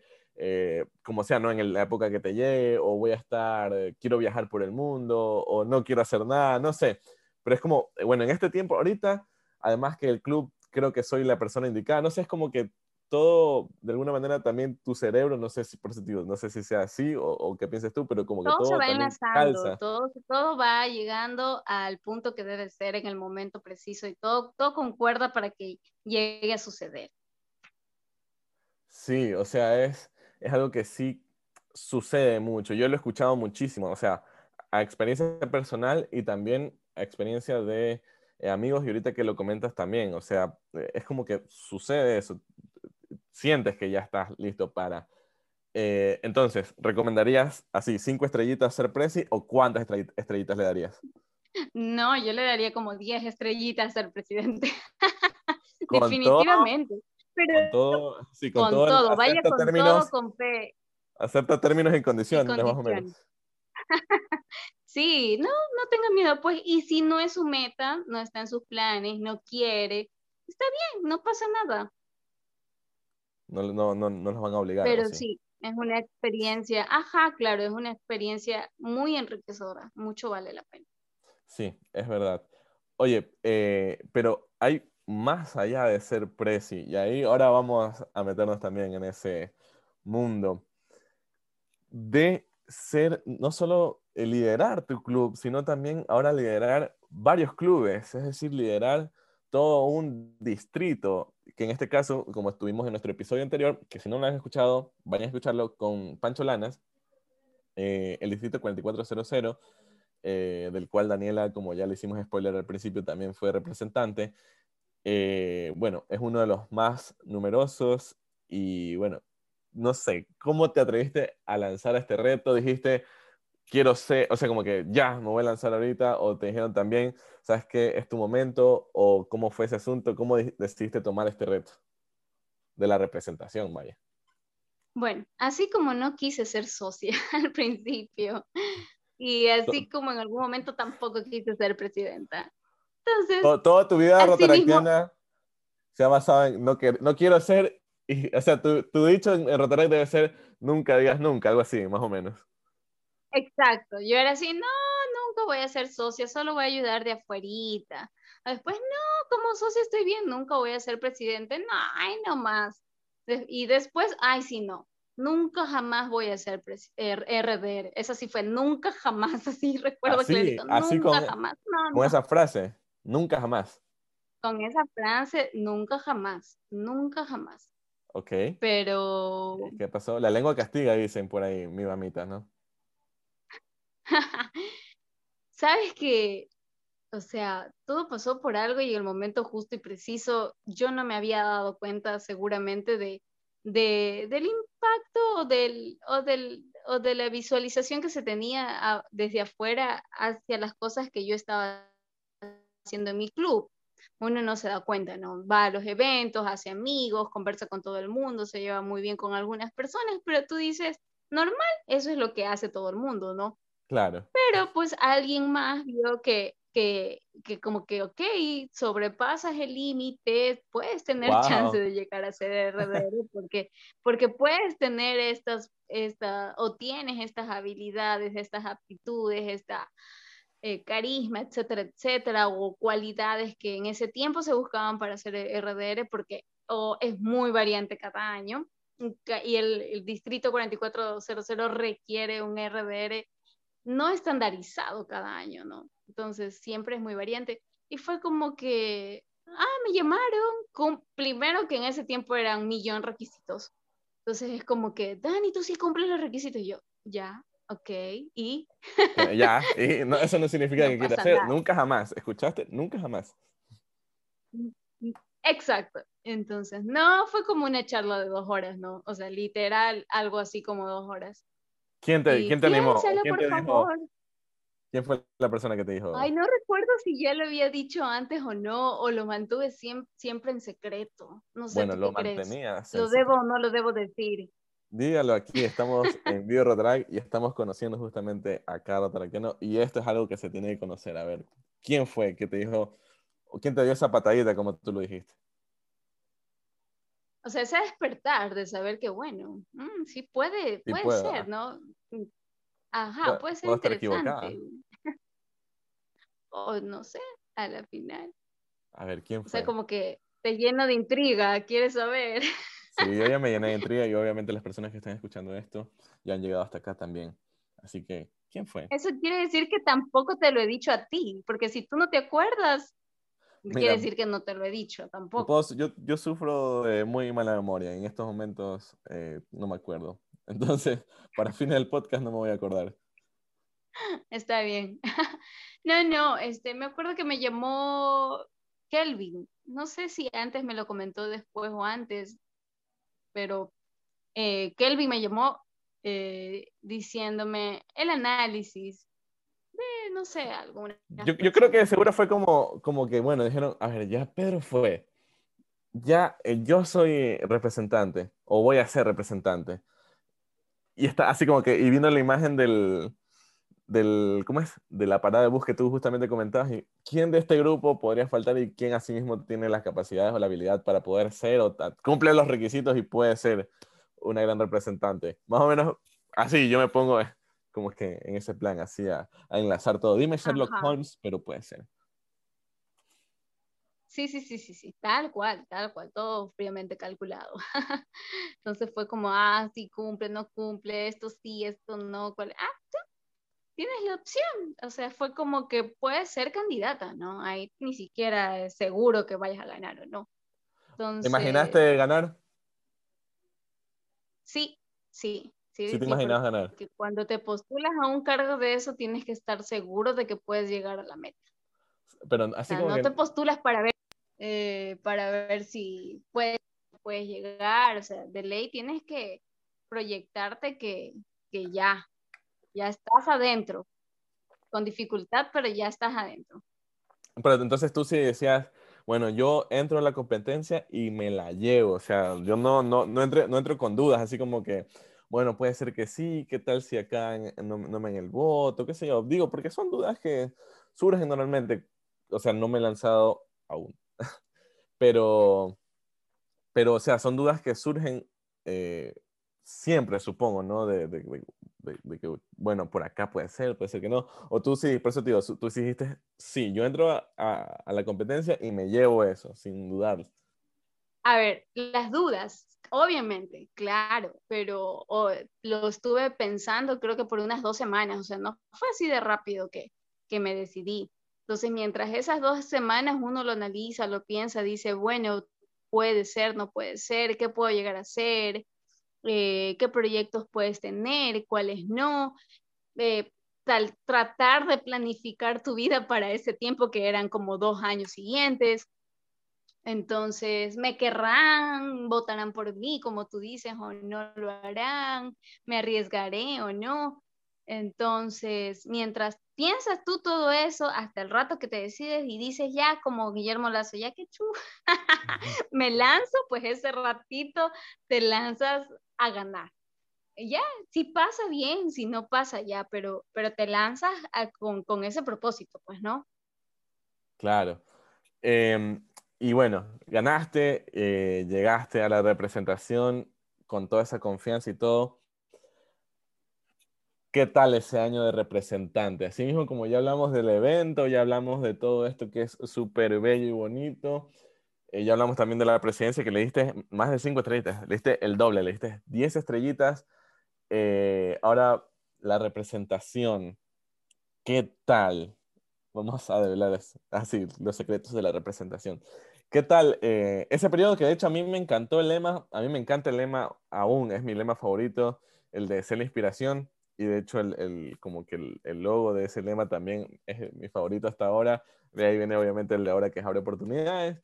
como sea, ¿no? En la época que te llegue, o voy a estar, quiero viajar por el mundo, o no quiero hacer nada, no sé. Pero es como, bueno, en este tiempo, ahorita, además que el club creo que soy la persona indicada, no sé, es como que todo, de alguna manera, también tu cerebro, no sé si por sentido, no sé si sea así o, qué piensas tú, pero como que todo,
se
va
enlazando, todo, todo va llegando al punto que debe ser en el momento preciso y todo, todo concuerda para que llegue a suceder.
Sí, o sea, es, es algo que sí sucede mucho. Yo lo he escuchado muchísimo, o sea, a experiencia personal y también a experiencia de eh, amigos y ahorita que lo comentas también, o sea, eh, es como que sucede eso sientes que ya estás listo para. Eh, entonces, ¿recomendarías así cinco estrellitas ser presi o cuántas estrellitas le darías?
No, yo le daría como 10 estrellitas ser presidente. Definitivamente.
con todo, sí,
con, todo, vaya con todo con fe.
Acepta términos y condiciones, más o menos.
sí, no, no tenga miedo, pues, y si no es su meta, no está en sus planes, no quiere, está bien, no pasa nada.
No, no, no, no nos van a obligar.
Pero sí? es una experiencia, ajá, claro, es una experiencia muy enriquecedora, mucho vale la pena.
Sí, es verdad. Oye, eh, pero hay más allá de ser presi, y ahí ahora vamos a meternos también en ese mundo de ser, no solo liderar tu club, sino también ahora liderar varios clubes, es decir, liderar todo un distrito, que en este caso, como estuvimos en nuestro episodio anterior, que si no lo han escuchado, vayan a escucharlo con Pancho Lanas, eh, el distrito 4400, eh, del cual Daniela, como ya le hicimos spoiler al principio, también fue representante. Eh, bueno, es uno de los más numerosos y bueno, no sé, ¿cómo te atreviste a lanzar este reto? Dijiste, quiero ser, o sea, como que ya me voy a lanzar ahorita, o te dijeron también, ¿sabes qué? Es tu momento, o cómo fue ese asunto, cómo decidiste tomar este reto de la representación, vaya.
Bueno, así como no quise ser socia al principio, y así como en algún momento tampoco quise ser presidenta. Entonces.
toda tu vida rotaractiana se ha basado en no, que, no quiero ser, y, o sea, tu, tu dicho en, en Rotaract debe ser nunca digas nunca, algo así, más o menos.
Exacto, yo era así, no, nunca voy a ser socia, solo voy a ayudar de afuerita. Después, no, como socia estoy bien, nunca voy a ser presidente, no, ay, no más. Y después, ay, sí, no, nunca jamás voy a ser RDR. Esa sí fue, nunca jamás, así recuerdo
así,
clarito,
así
nunca
con,
jamás.
con esa frase, nunca jamás.
Con esa frase, nunca jamás, nunca jamás.
Ok.
Pero...
¿Qué pasó? La lengua castiga, dicen por ahí, mi mamita, ¿no?
Sabes que, o sea, todo pasó por algo y en el momento justo y preciso, yo no me había dado cuenta seguramente de, del impacto o, del, o, del, o de la visualización que se tenía desde afuera hacia las cosas que yo estaba haciendo en mi club. Uno no se da cuenta, ¿no? Va a los eventos, hace amigos, conversa con todo el mundo, se lleva muy bien con algunas personas, pero tú dices, normal, eso es lo que hace todo el mundo, ¿no?
Claro.
Pero pues alguien más vio que, que, que como que, ok, sobrepasas el límite, puedes tener chance de llegar a ser RDR porque, porque puedes tener estas, esta, o tienes estas habilidades, estas aptitudes, esta, eh, carisma, etcétera, etcétera, o cualidades que en ese tiempo se buscaban para hacer RDR, porque es muy variante cada año, y el, el distrito 4400 requiere un RDR no estandarizado cada año, ¿no? Entonces siempre es muy variante. Y fue como que, ah, me llamaron, con, primero que en ese tiempo eran un millón requisitos. Entonces es como que, Dani, tú sí cumples los requisitos. Y yo, ya, Ok, ¿y?
ya, y no, eso no significa que quieras hacer, nunca jamás, ¿escuchaste? Nunca jamás.
Exacto, entonces, no, fue como una charla de dos horas, ¿no? O sea, literal, algo así como dos horas.
¿Quién te, ¿quién te animó? ¿Quién, te dijo? ¿Quién fue la persona que te dijo?
Ay, no recuerdo si ya lo había dicho antes o no, o lo mantuve siempre, siempre en secreto. No sé
bueno, lo mantenía.
¿Lo debo o no lo debo decir?
Dígalo aquí, estamos en Video Rotrack y estamos conociendo justamente a Carlos Taraquiano y esto es algo que se tiene que conocer. A ver, ¿quién fue que te dijo, o quién te dio esa patadita como tú lo dijiste?
O sea, ese despertar de saber que, bueno, mm, sí puede, puede, ser, ¿no? Ajá, puede ser interesante. o no sé, a la final.
A ver, ¿quién fue?
O sea, como que te lleno de intriga, quieres saber.
Sí, yo ya me llené de intriga y obviamente las personas que están escuchando esto ya han llegado hasta acá también. Así que, ¿quién fue?
Eso quiere decir que tampoco te lo he dicho a ti, porque si tú no te acuerdas, quiere decir que no te lo he dicho tampoco.
Yo, yo, sufro de muy mala memoria. En estos momentos eh, no me acuerdo. Entonces, para fines del podcast no me voy a acordar.
Está bien. No, no, este, me acuerdo que me llamó Kelvin. No sé si antes me lo comentó después o antes pero eh, Kelvin me llamó eh, diciéndome el análisis de, no sé, alguna...
Yo, yo, creo que seguro fue como, como que, bueno, dijeron, a ver, ya Pedro fue, ya eh, yo soy representante, o voy a ser representante. Y está así como que, y viendo la imagen del, del, ¿cómo es? De la parada de bus que tú justamente comentabas, y quién de este grupo podría faltar y quién asimismo tiene las capacidades o la habilidad para poder ser o cumple los requisitos y puede ser una gran representante. Más o menos así yo me pongo eh, como que en ese plan, así a, enlazar todo. Dime Sherlock Holmes, pero puede ser.
Sí, sí, sí, sí, sí, tal cual, tal cual, todo fríamente calculado. Entonces fue como, ah, sí cumple, no cumple, esto sí, esto no, cuál, ah, tienes la opción. O sea, fue como que puedes ser candidata, ¿no? Ahí ni siquiera es seguro que vayas a ganar o no.
¿Te imaginaste ganar?
Sí, sí. Sí,
sí te imaginas ganar.
Que cuando te postulas a un cargo de eso, tienes que estar seguro de que puedes llegar a la meta.
Pero así como
no te postulas para ver, eh, para ver si puedes, puedes llegar. O sea, de ley tienes que proyectarte que, que ya, ya estás adentro, con dificultad, pero ya estás adentro.
Pero entonces tú sí decías, bueno, yo entro en la competencia y me la llevo, o sea, yo no, no, no, entro, no entro con dudas, así como que, bueno, puede ser que sí, qué tal si acá no, no me en el voto, qué sé yo, digo, porque son dudas que surgen normalmente, o sea, no me he lanzado aún, pero, pero, o sea, son dudas que surgen eh, siempre, supongo, ¿no? De, de, que, bueno, por acá puede ser, puede ser que no. O tú sí, por eso te digo, tú dijiste, sí, yo entro a, la competencia y me llevo eso, sin dudar.
A ver, las dudas, obviamente, claro, pero lo estuve pensando creo que por unas dos semanas, o sea, no fue así de rápido que, que me decidí. Entonces, mientras esas dos semanas uno lo analiza, lo piensa, dice, bueno, puede ser, no puede ser, ¿qué puedo llegar a hacer? Eh, qué proyectos puedes tener, cuáles no, eh, tal, tratar de planificar tu vida para ese tiempo que eran como dos años siguientes. Entonces, me querrán, votarán por mí, como tú dices, o no lo harán, me arriesgaré o no. Entonces, mientras piensas tú todo eso, hasta el rato que te decides y dices ya como Guillermo Lazo, ya que chu, me lanzo, pues ese ratito te lanzas a ganar. Ya, si pasa bien, si no pasa ya, pero, pero te lanzas con, ese propósito, pues, ¿no?
Claro. Em, y bueno, ganaste, eh, llegaste a la representación con toda esa confianza y todo. ¿Qué tal ese año de representante? Así mismo como ya hablamos del evento, ya hablamos de todo esto que es súper bello y bonito, eh, ya hablamos también de la presidencia que le diste más de cinco estrellitas, le diste el doble, le diste 10 estrellitas. Eh, ahora, la representación, ¿qué tal? Vamos a develar así los secretos de la representación. ¿Qué tal eh, ese periodo que de hecho a mí me encantó el lema? A mí me encanta el lema aún, es mi lema favorito, el de ser la inspiración y de hecho el, como que el, logo de ese lema también es mi favorito hasta ahora. De ahí viene obviamente el de ahora que abre oportunidades,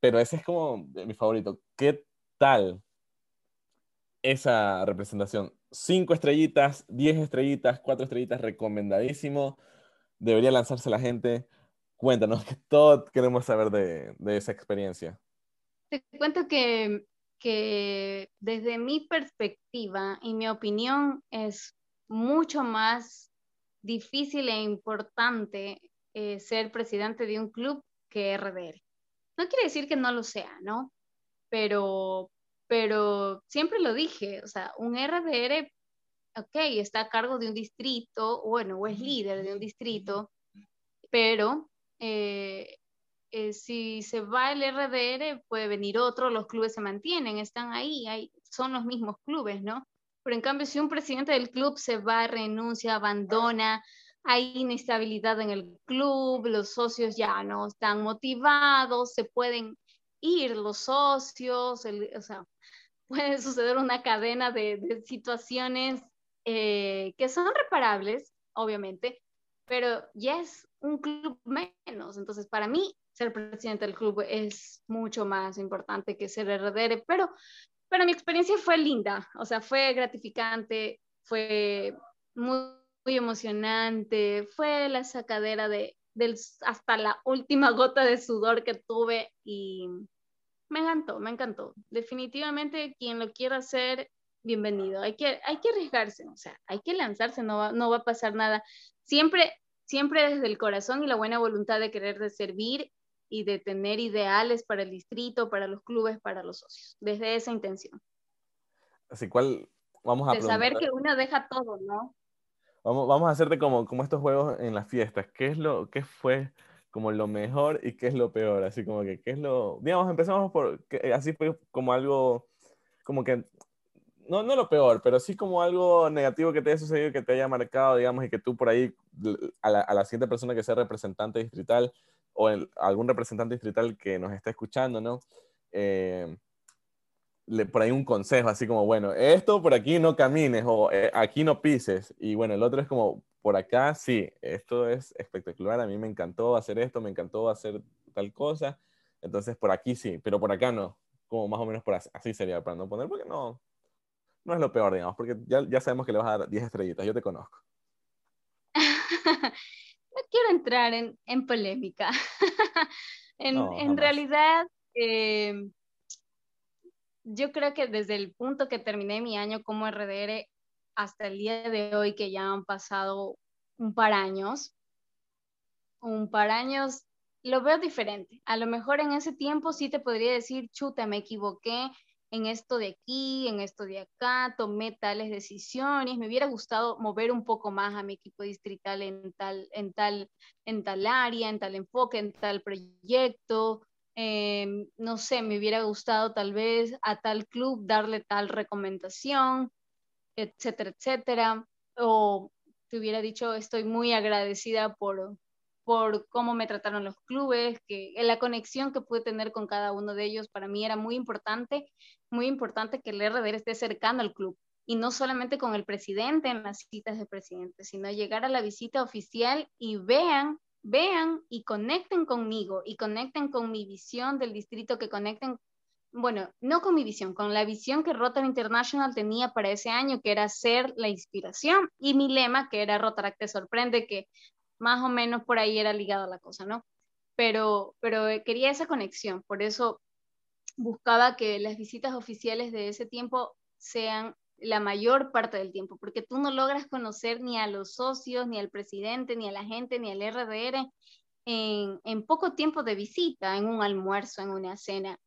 pero ese es como mi favorito. ¿Qué tal esa representación? Cinco estrellitas, diez estrellitas, cuatro estrellitas, recomendadísimo. Debería lanzarse la gente. Cuéntanos, que todo queremos saber de, esa experiencia.
Te cuento que, que desde mi perspectiva y mi opinión es mucho más difícil e importante eh, ser presidente de un club que RDR. No quiere decir que no lo sea, ¿no? Pero, pero siempre lo dije, o sea, un RDR, ok, está a cargo de un distrito, bueno, o es líder de un distrito, pero eh, eh, si se va el RDR, puede venir otro, los clubes se mantienen, están ahí, ahí son los mismos clubes, ¿no? Pero en cambio, si un presidente del club se va, renuncia, abandona, hay inestabilidad en el club, los socios ya no están motivados, se pueden ir los socios, o sea, puede suceder una cadena de, situaciones eh, que son reparables, obviamente, pero ya es un club menos. Entonces, para mí, ser presidente del club es mucho más importante que ser heredero, pero pero mi experiencia fue linda, o sea, fue gratificante, fue muy, emocionante, fue la sacadera de, del, hasta la última gota de sudor que tuve y me encantó, me encantó. Definitivamente quien lo quiera hacer, bienvenido. Hay que, hay que arriesgarse, o sea, hay que lanzarse, no va, no va a pasar nada. Siempre, siempre desde el corazón y la buena voluntad de querer de servir y de tener ideales para el distrito, para los clubes, para los socios, desde esa intención.
Así cual vamos a...
De saber que uno deja todo, ¿no?
Vamos, vamos a hacerte como, como estos juegos en las fiestas. ¿Qué es lo qué fue como lo mejor y qué es lo peor? Así como que, ¿qué es lo... Digamos, empezamos por... Que, así fue como algo, como que... No, no lo peor, pero sí como algo negativo que te haya sucedido, que te haya marcado, digamos, y que tú por ahí, a la, a la siguiente persona que sea representante distrital, o algún representante distrital que nos está escuchando, ¿no? Eh, le, por ahí un consejo, así como, bueno, esto por aquí no camines o eh, aquí no pises. Y bueno, el otro es como, por acá sí, esto es espectacular, a mí me encantó hacer esto, me encantó hacer tal cosa. Entonces, por aquí sí, pero por acá no. Como más o menos por así, así sería para no poner, porque no, no es lo peor, digamos, porque ya, ya sabemos que le vas a dar 10 estrellitas, yo te conozco.
no quiero entrar en, en polémica. en, en realidad, eh, yo creo que desde el punto que terminé mi año como RDR hasta el día de hoy, que ya han pasado un par años, un par años, lo veo diferente. A lo mejor en ese tiempo sí te podría decir, chuta, me equivoqué, en esto de aquí, en esto de acá, tomé tales decisiones, me hubiera gustado mover un poco más a mi equipo distrital en tal, en tal, en tal área, en tal enfoque, en tal proyecto. Em, no sé, me hubiera gustado tal vez a tal club darle tal recomendación, etcétera, etcétera. O te hubiera dicho, estoy muy agradecida por, por cómo me trataron los clubes, que la conexión que pude tener con cada uno de ellos para mí era muy importante, muy importante que el RDR esté cercano al club y no solamente con el presidente en las citas de presidente, sino llegar a la visita oficial y vean, vean y conecten conmigo y conecten con mi visión del distrito, que conecten, bueno, no con mi visión, con la visión que Rotary International tenía para ese año, que era ser la inspiración, y mi lema, que era Rotaract te sorprende, que más o menos por ahí era ligada la cosa, ¿no? Pero, pero eh, quería esa conexión, por eso buscaba que las visitas oficiales de ese tiempo sean la mayor parte del tiempo, porque tú no logras conocer ni a los socios, ni al presidente, ni a la gente, ni al RDR en, en poco tiempo de visita, en un almuerzo, en una cena.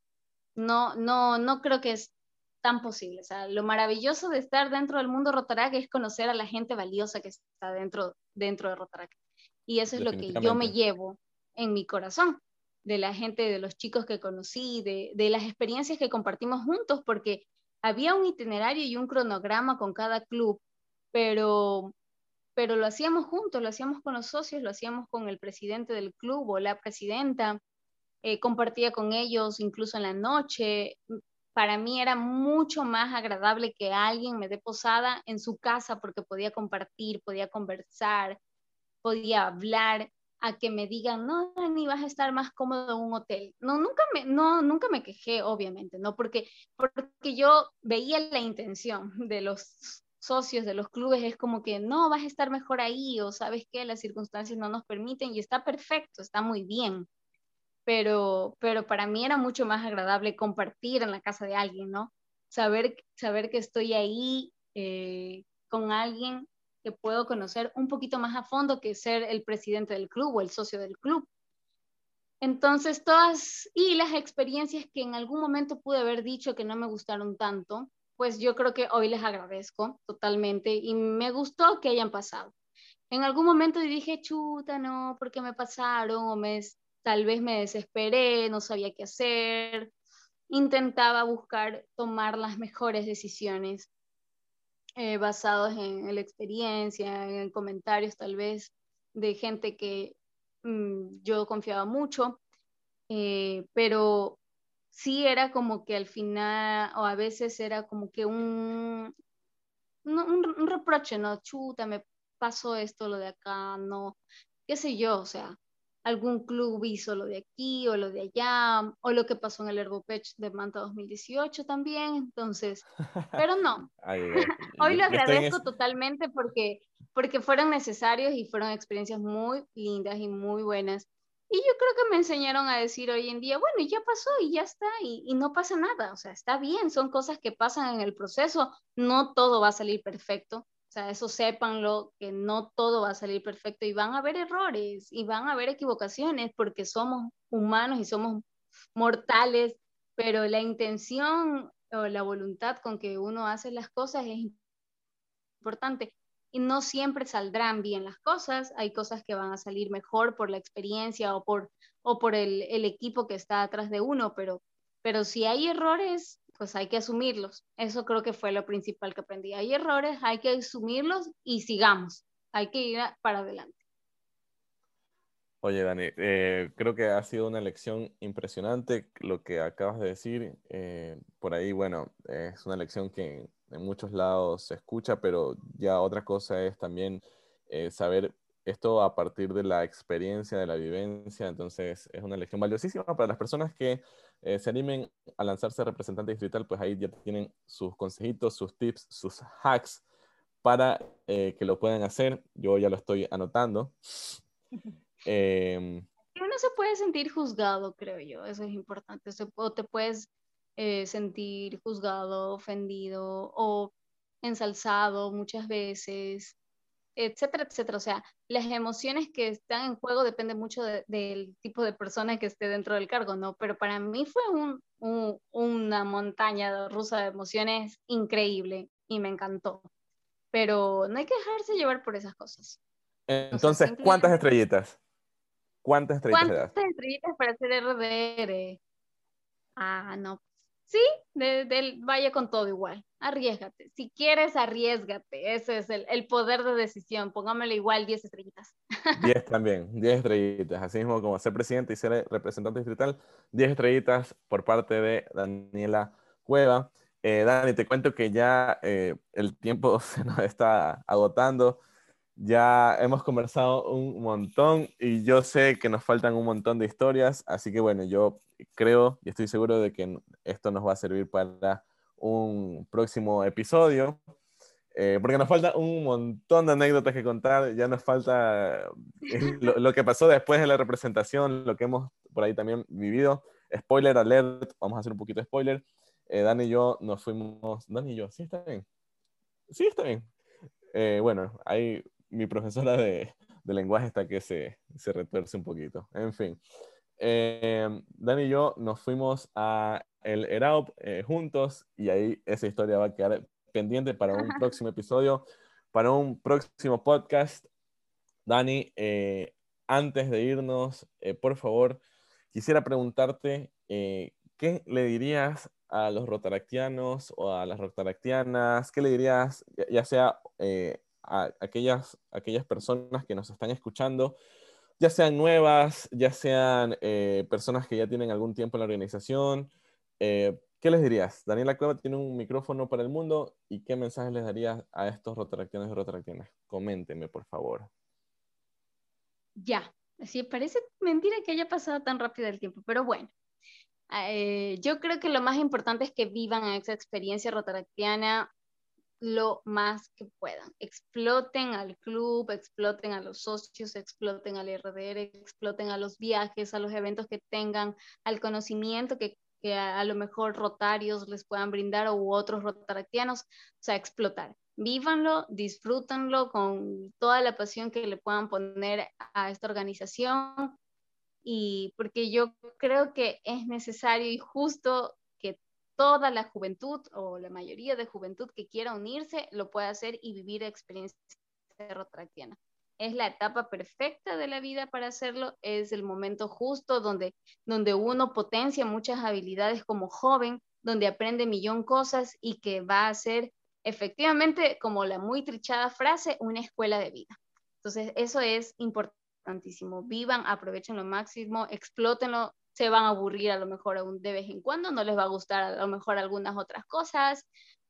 No, no, no creo que es tan posible. O sea, lo maravilloso de estar dentro del mundo Rotarac es conocer a la gente valiosa que está dentro, dentro de Rotarac. Y eso es lo que yo me llevo en mi corazón, de la gente, de los chicos que conocí, de, de las experiencias que compartimos juntos, porque había un itinerario y un cronograma con cada club, pero pero lo hacíamos juntos, lo hacíamos con los socios, lo hacíamos con el presidente del club o la presidenta, eh, compartía con ellos incluso en la noche. Para mí era mucho más agradable que alguien me dé posada en su casa porque podía compartir, podía conversar, podía hablar, a que me digan, no, ni vas a estar más cómodo en un hotel. No, nunca me, no, nunca me quejé, obviamente, ¿no? Porque, porque yo veía la intención de los socios de los clubes es como que no, vas a estar mejor ahí o sabes que las circunstancias no nos permiten y está perfecto, está muy bien. Pero, pero para mí era mucho más agradable compartir en la casa de alguien, ¿no? Saber, saber que estoy ahí eh, con alguien que puedo conocer un poquito más a fondo que ser el presidente del club o el socio del club. Entonces, todas y las experiencias que en algún momento pude haber dicho que no me gustaron tanto, pues yo creo que hoy les agradezco totalmente y me gustó que hayan pasado. En algún momento dije, chuta, no, ¿por qué me pasaron? O me, tal vez me desesperé, no sabía qué hacer. Intentaba buscar tomar las mejores decisiones eh, basados en, la experiencia, en comentarios tal vez de gente que mm, yo confiaba mucho, eh, pero sí era como que al final, o a veces era como que un, un, reproche, ¿no? Chuta, me pasó esto, lo de acá, no, qué sé yo, o sea, algún club hizo lo de aquí o lo de allá, o lo que pasó en el Herbopech de Manta 2018 también, entonces, pero no. Hoy lo agradezco totalmente porque, porque fueron necesarios y fueron experiencias muy lindas y muy buenas. Y yo creo que me enseñaron a decir hoy en día, bueno, ya pasó y ya está, y, no pasa nada, o sea, está bien, son cosas que pasan en el proceso, no todo va a salir perfecto, sea, eso sépanlo, que no todo va a salir perfecto y van a haber errores y van a haber equivocaciones porque somos humanos y somos mortales, pero la intención o la voluntad con que uno hace las cosas es importante. Y no siempre saldrán bien las cosas, hay cosas que van a salir mejor por la experiencia o por, o por el, el equipo que está atrás de uno, pero, pero si hay errores, pues hay que asumirlos. Eso creo que fue lo principal que aprendí. Hay errores, hay que asumirlos y sigamos, hay que ir para adelante.
Oye, Dani, eh, creo que ha sido una lección impresionante lo que acabas de decir. Eh, por ahí, bueno, es una lección que en muchos lados se escucha, pero ya otra cosa es también eh, saber esto a partir de la experiencia, de la vivencia. Entonces, es una lección valiosísima para las personas que eh, se animen a lanzarse representante distrital, pues ahí ya tienen sus consejitos, sus tips, sus hacks para eh, que lo puedan hacer. Yo ya lo estoy anotando.
Eh, uno se puede sentir juzgado, creo yo, eso es importante. O te puedes eh, sentir juzgado, ofendido o ensalzado muchas veces, etcétera, etcétera. O sea, las emociones que están en juego dependen mucho del tipo de persona que esté dentro del cargo, ¿no? Pero para mí fue una montaña rusa de emociones increíble y me encantó. Pero no hay que dejarse llevar por esas cosas.
Entonces, ¿cuántas estrellitas? ¿Cuántas estrellitas?
¿Cuántas estrellitas para hacer RDR? Ah, no, Sí, de, vaya con todo igual. Arriesgate. Si quieres, arriesgate. Ese es el, poder de decisión. Pongámoslo igual 10 estrellitas.
10 también, 10 estrellitas. Así mismo como ser presidente y ser representante distrital, 10 estrellitas por parte de Daniela Cueva. Eh, Dani, te cuento que ya eh, el tiempo se nos está agotando. Ya hemos conversado un montón y yo sé que nos faltan un montón de historias, así que bueno, yo creo y estoy seguro de que esto nos va a servir para un próximo episodio, eh, porque nos falta un montón de anécdotas que contar, ya nos falta eh, lo, que pasó después de la representación, lo que hemos por ahí también vivido. Spoiler alert, vamos a hacer un poquito de spoiler. Eh, Dani y yo nos fuimos, Dani y yo, sí está bien. Sí está bien. bueno, ahí mi profesora de, lenguaje está que se, retuerce un poquito. En fin. Eh, Dani y yo nos fuimos a el ERAUP eh, juntos y ahí esa historia va a quedar pendiente para un próximo episodio, para un próximo podcast. Dani, eh, antes de irnos, eh, por favor, quisiera preguntarte, ¿qué le dirías a los rotaractianos o a las rotaractianas? ¿Qué le dirías, ya, sea a aquellas, aquellas personas que nos están escuchando ya sean nuevas, ya sean eh, personas que ya tienen algún tiempo en la organización. Eh, ¿Qué les dirías? Daniela Cueva tiene un micrófono para el mundo y qué mensaje les darías a estos rotaractianos y rotaractianas? Coméntenme, por favor.
Ya, así parece mentira que haya pasado tan rápido el tiempo, pero bueno. Eh, yo creo que lo más importante es que vivan esa experiencia rotaractiana lo más que puedan. Exploten al club, exploten a los socios, exploten al RDR, exploten a los viajes, a los eventos que tengan, al conocimiento que, a, lo mejor rotarios les puedan brindar o otros rotaractianos, o sea, explotar. Vívanlo, disfrútenlo con toda la pasión que le puedan poner a esta organización y porque yo creo que es necesario y justo toda la juventud o la mayoría de juventud que quiera unirse lo puede hacer y vivir experiencia rotractiana. Es la etapa perfecta de la vida para hacerlo, es el momento justo donde, donde uno potencia muchas habilidades como joven, donde aprende millón cosas y que va a ser efectivamente, como la muy trichada frase, una escuela de vida. Entonces, eso es importantísimo. Vivan, aprovechen lo máximo, explótenlo se van a aburrir a lo mejor aún de vez en cuando, no les va a gustar a lo mejor algunas otras cosas,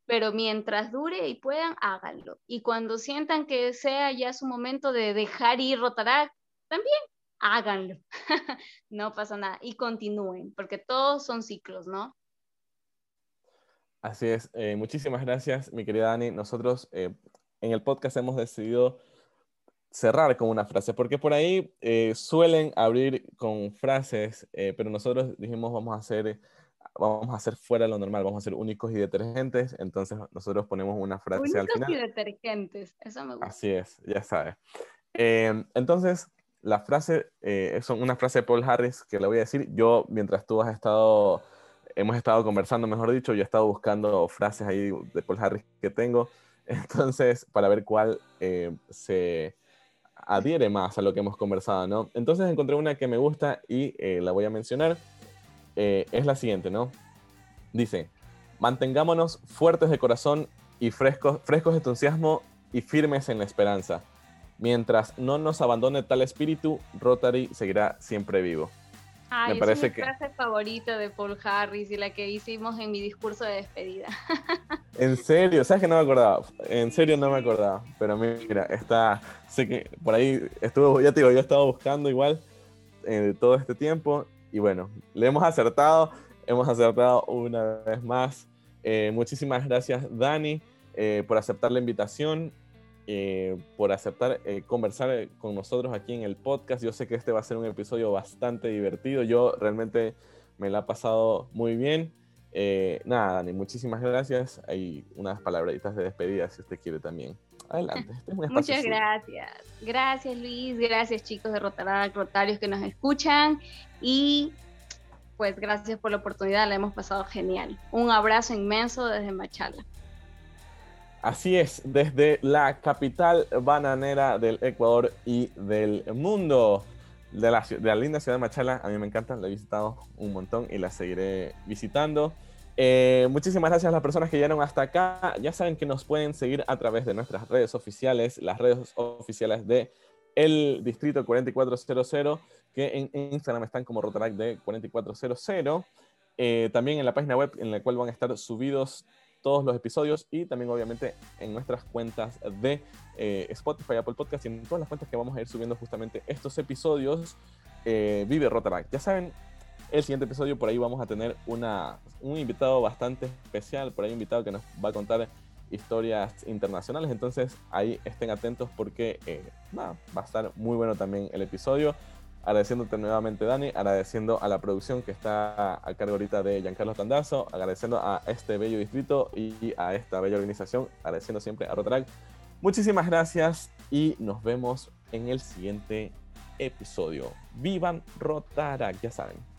pero mientras dure y puedan, háganlo. Y cuando sientan que sea ya su momento de dejar ir rotará, también háganlo. no pasa nada. Y continúen, porque todos son ciclos, ¿no?
Así es. Eh, muchísimas gracias, mi querida Dani. Nosotros eh, en el podcast hemos decidido cerrar con una frase, porque por ahí eh, suelen abrir con frases, eh, pero nosotros dijimos vamos a hacer vamos a hacer fuera de lo normal, vamos a ser únicos y detergentes, entonces nosotros ponemos una frase al final.
y detergentes, eso me gusta.
Así es, ya sabes. Em, entonces, la frase eh, es una frase de Paul Harris que la voy a decir. Yo, mientras tú has estado, hemos estado conversando, mejor dicho, yo he estado buscando frases ahí de Paul Harris que tengo, entonces, para ver cuál se adhiere más a lo que hemos conversado, ¿no? Entonces encontré una que me gusta y eh, la voy a mencionar. Eh, es la siguiente, ¿no? Dice, mantengámonos fuertes de corazón y frescos, frescos de entusiasmo y firmes en la esperanza. Mientras no nos abandone tal espíritu, Rotary seguirá siempre vivo.
Ay, me parece es mi frase favorita de Paul Harris y la que hicimos en mi discurso de despedida.
En serio, sabes que no me acordaba. En serio no me acordaba. Pero mira, está. Sé que por ahí estuvo, ya te digo, yo he estado buscando igual eh, todo este tiempo. Y bueno, le hemos acertado. Hemos acertado una vez más. Eh, muchísimas gracias, Dani, eh, por aceptar la invitación. Eh, por aceptar conversar con nosotros aquí en el podcast. Yo sé que este va a ser un episodio bastante divertido. Yo realmente me la he pasado muy bien. nada, Dani, muchísimas gracias. Hay unas palabritas de despedida si usted quiere también. Adelante.
Este Muchas gracias. Gracias, Luis. Gracias, chicos de Rotarac, Rotarios que nos escuchan. Y pues gracias por la oportunidad. La hemos pasado genial. Un abrazo inmenso desde Machala.
Así es, desde la capital bananera del Ecuador y del mundo, de la, de la linda ciudad de Machala. A mí me encanta, la he visitado un montón y la seguiré visitando. Eh, muchísimas gracias a las personas que llegaron hasta acá. Ya saben que nos pueden seguir a través de nuestras redes oficiales, las redes oficiales de el Distrito 4400, que en Instagram están como Rotaract de 4400. Eh, también en la página web en la cual van a estar subidos todos los episodios y también obviamente en nuestras cuentas de eh, Spotify, Apple Podcast y en todas las cuentas que vamos a ir subiendo justamente estos episodios. Vive Rotaract. Ya saben, el siguiente episodio por ahí vamos a tener una, un invitado bastante especial, por ahí un invitado que nos va a contar historias internacionales, entonces ahí estén atentos porque eh, va a estar muy bueno también el episodio agradeciéndote nuevamente Dani, agradeciendo a la producción que está a cargo ahorita de Giancarlo Tandazo, agradeciendo a este bello distrito y a esta bella organización, agradeciendo siempre a Rotaract. Muchísimas gracias y nos vemos en el siguiente episodio. Vivan Rotaract, ya saben.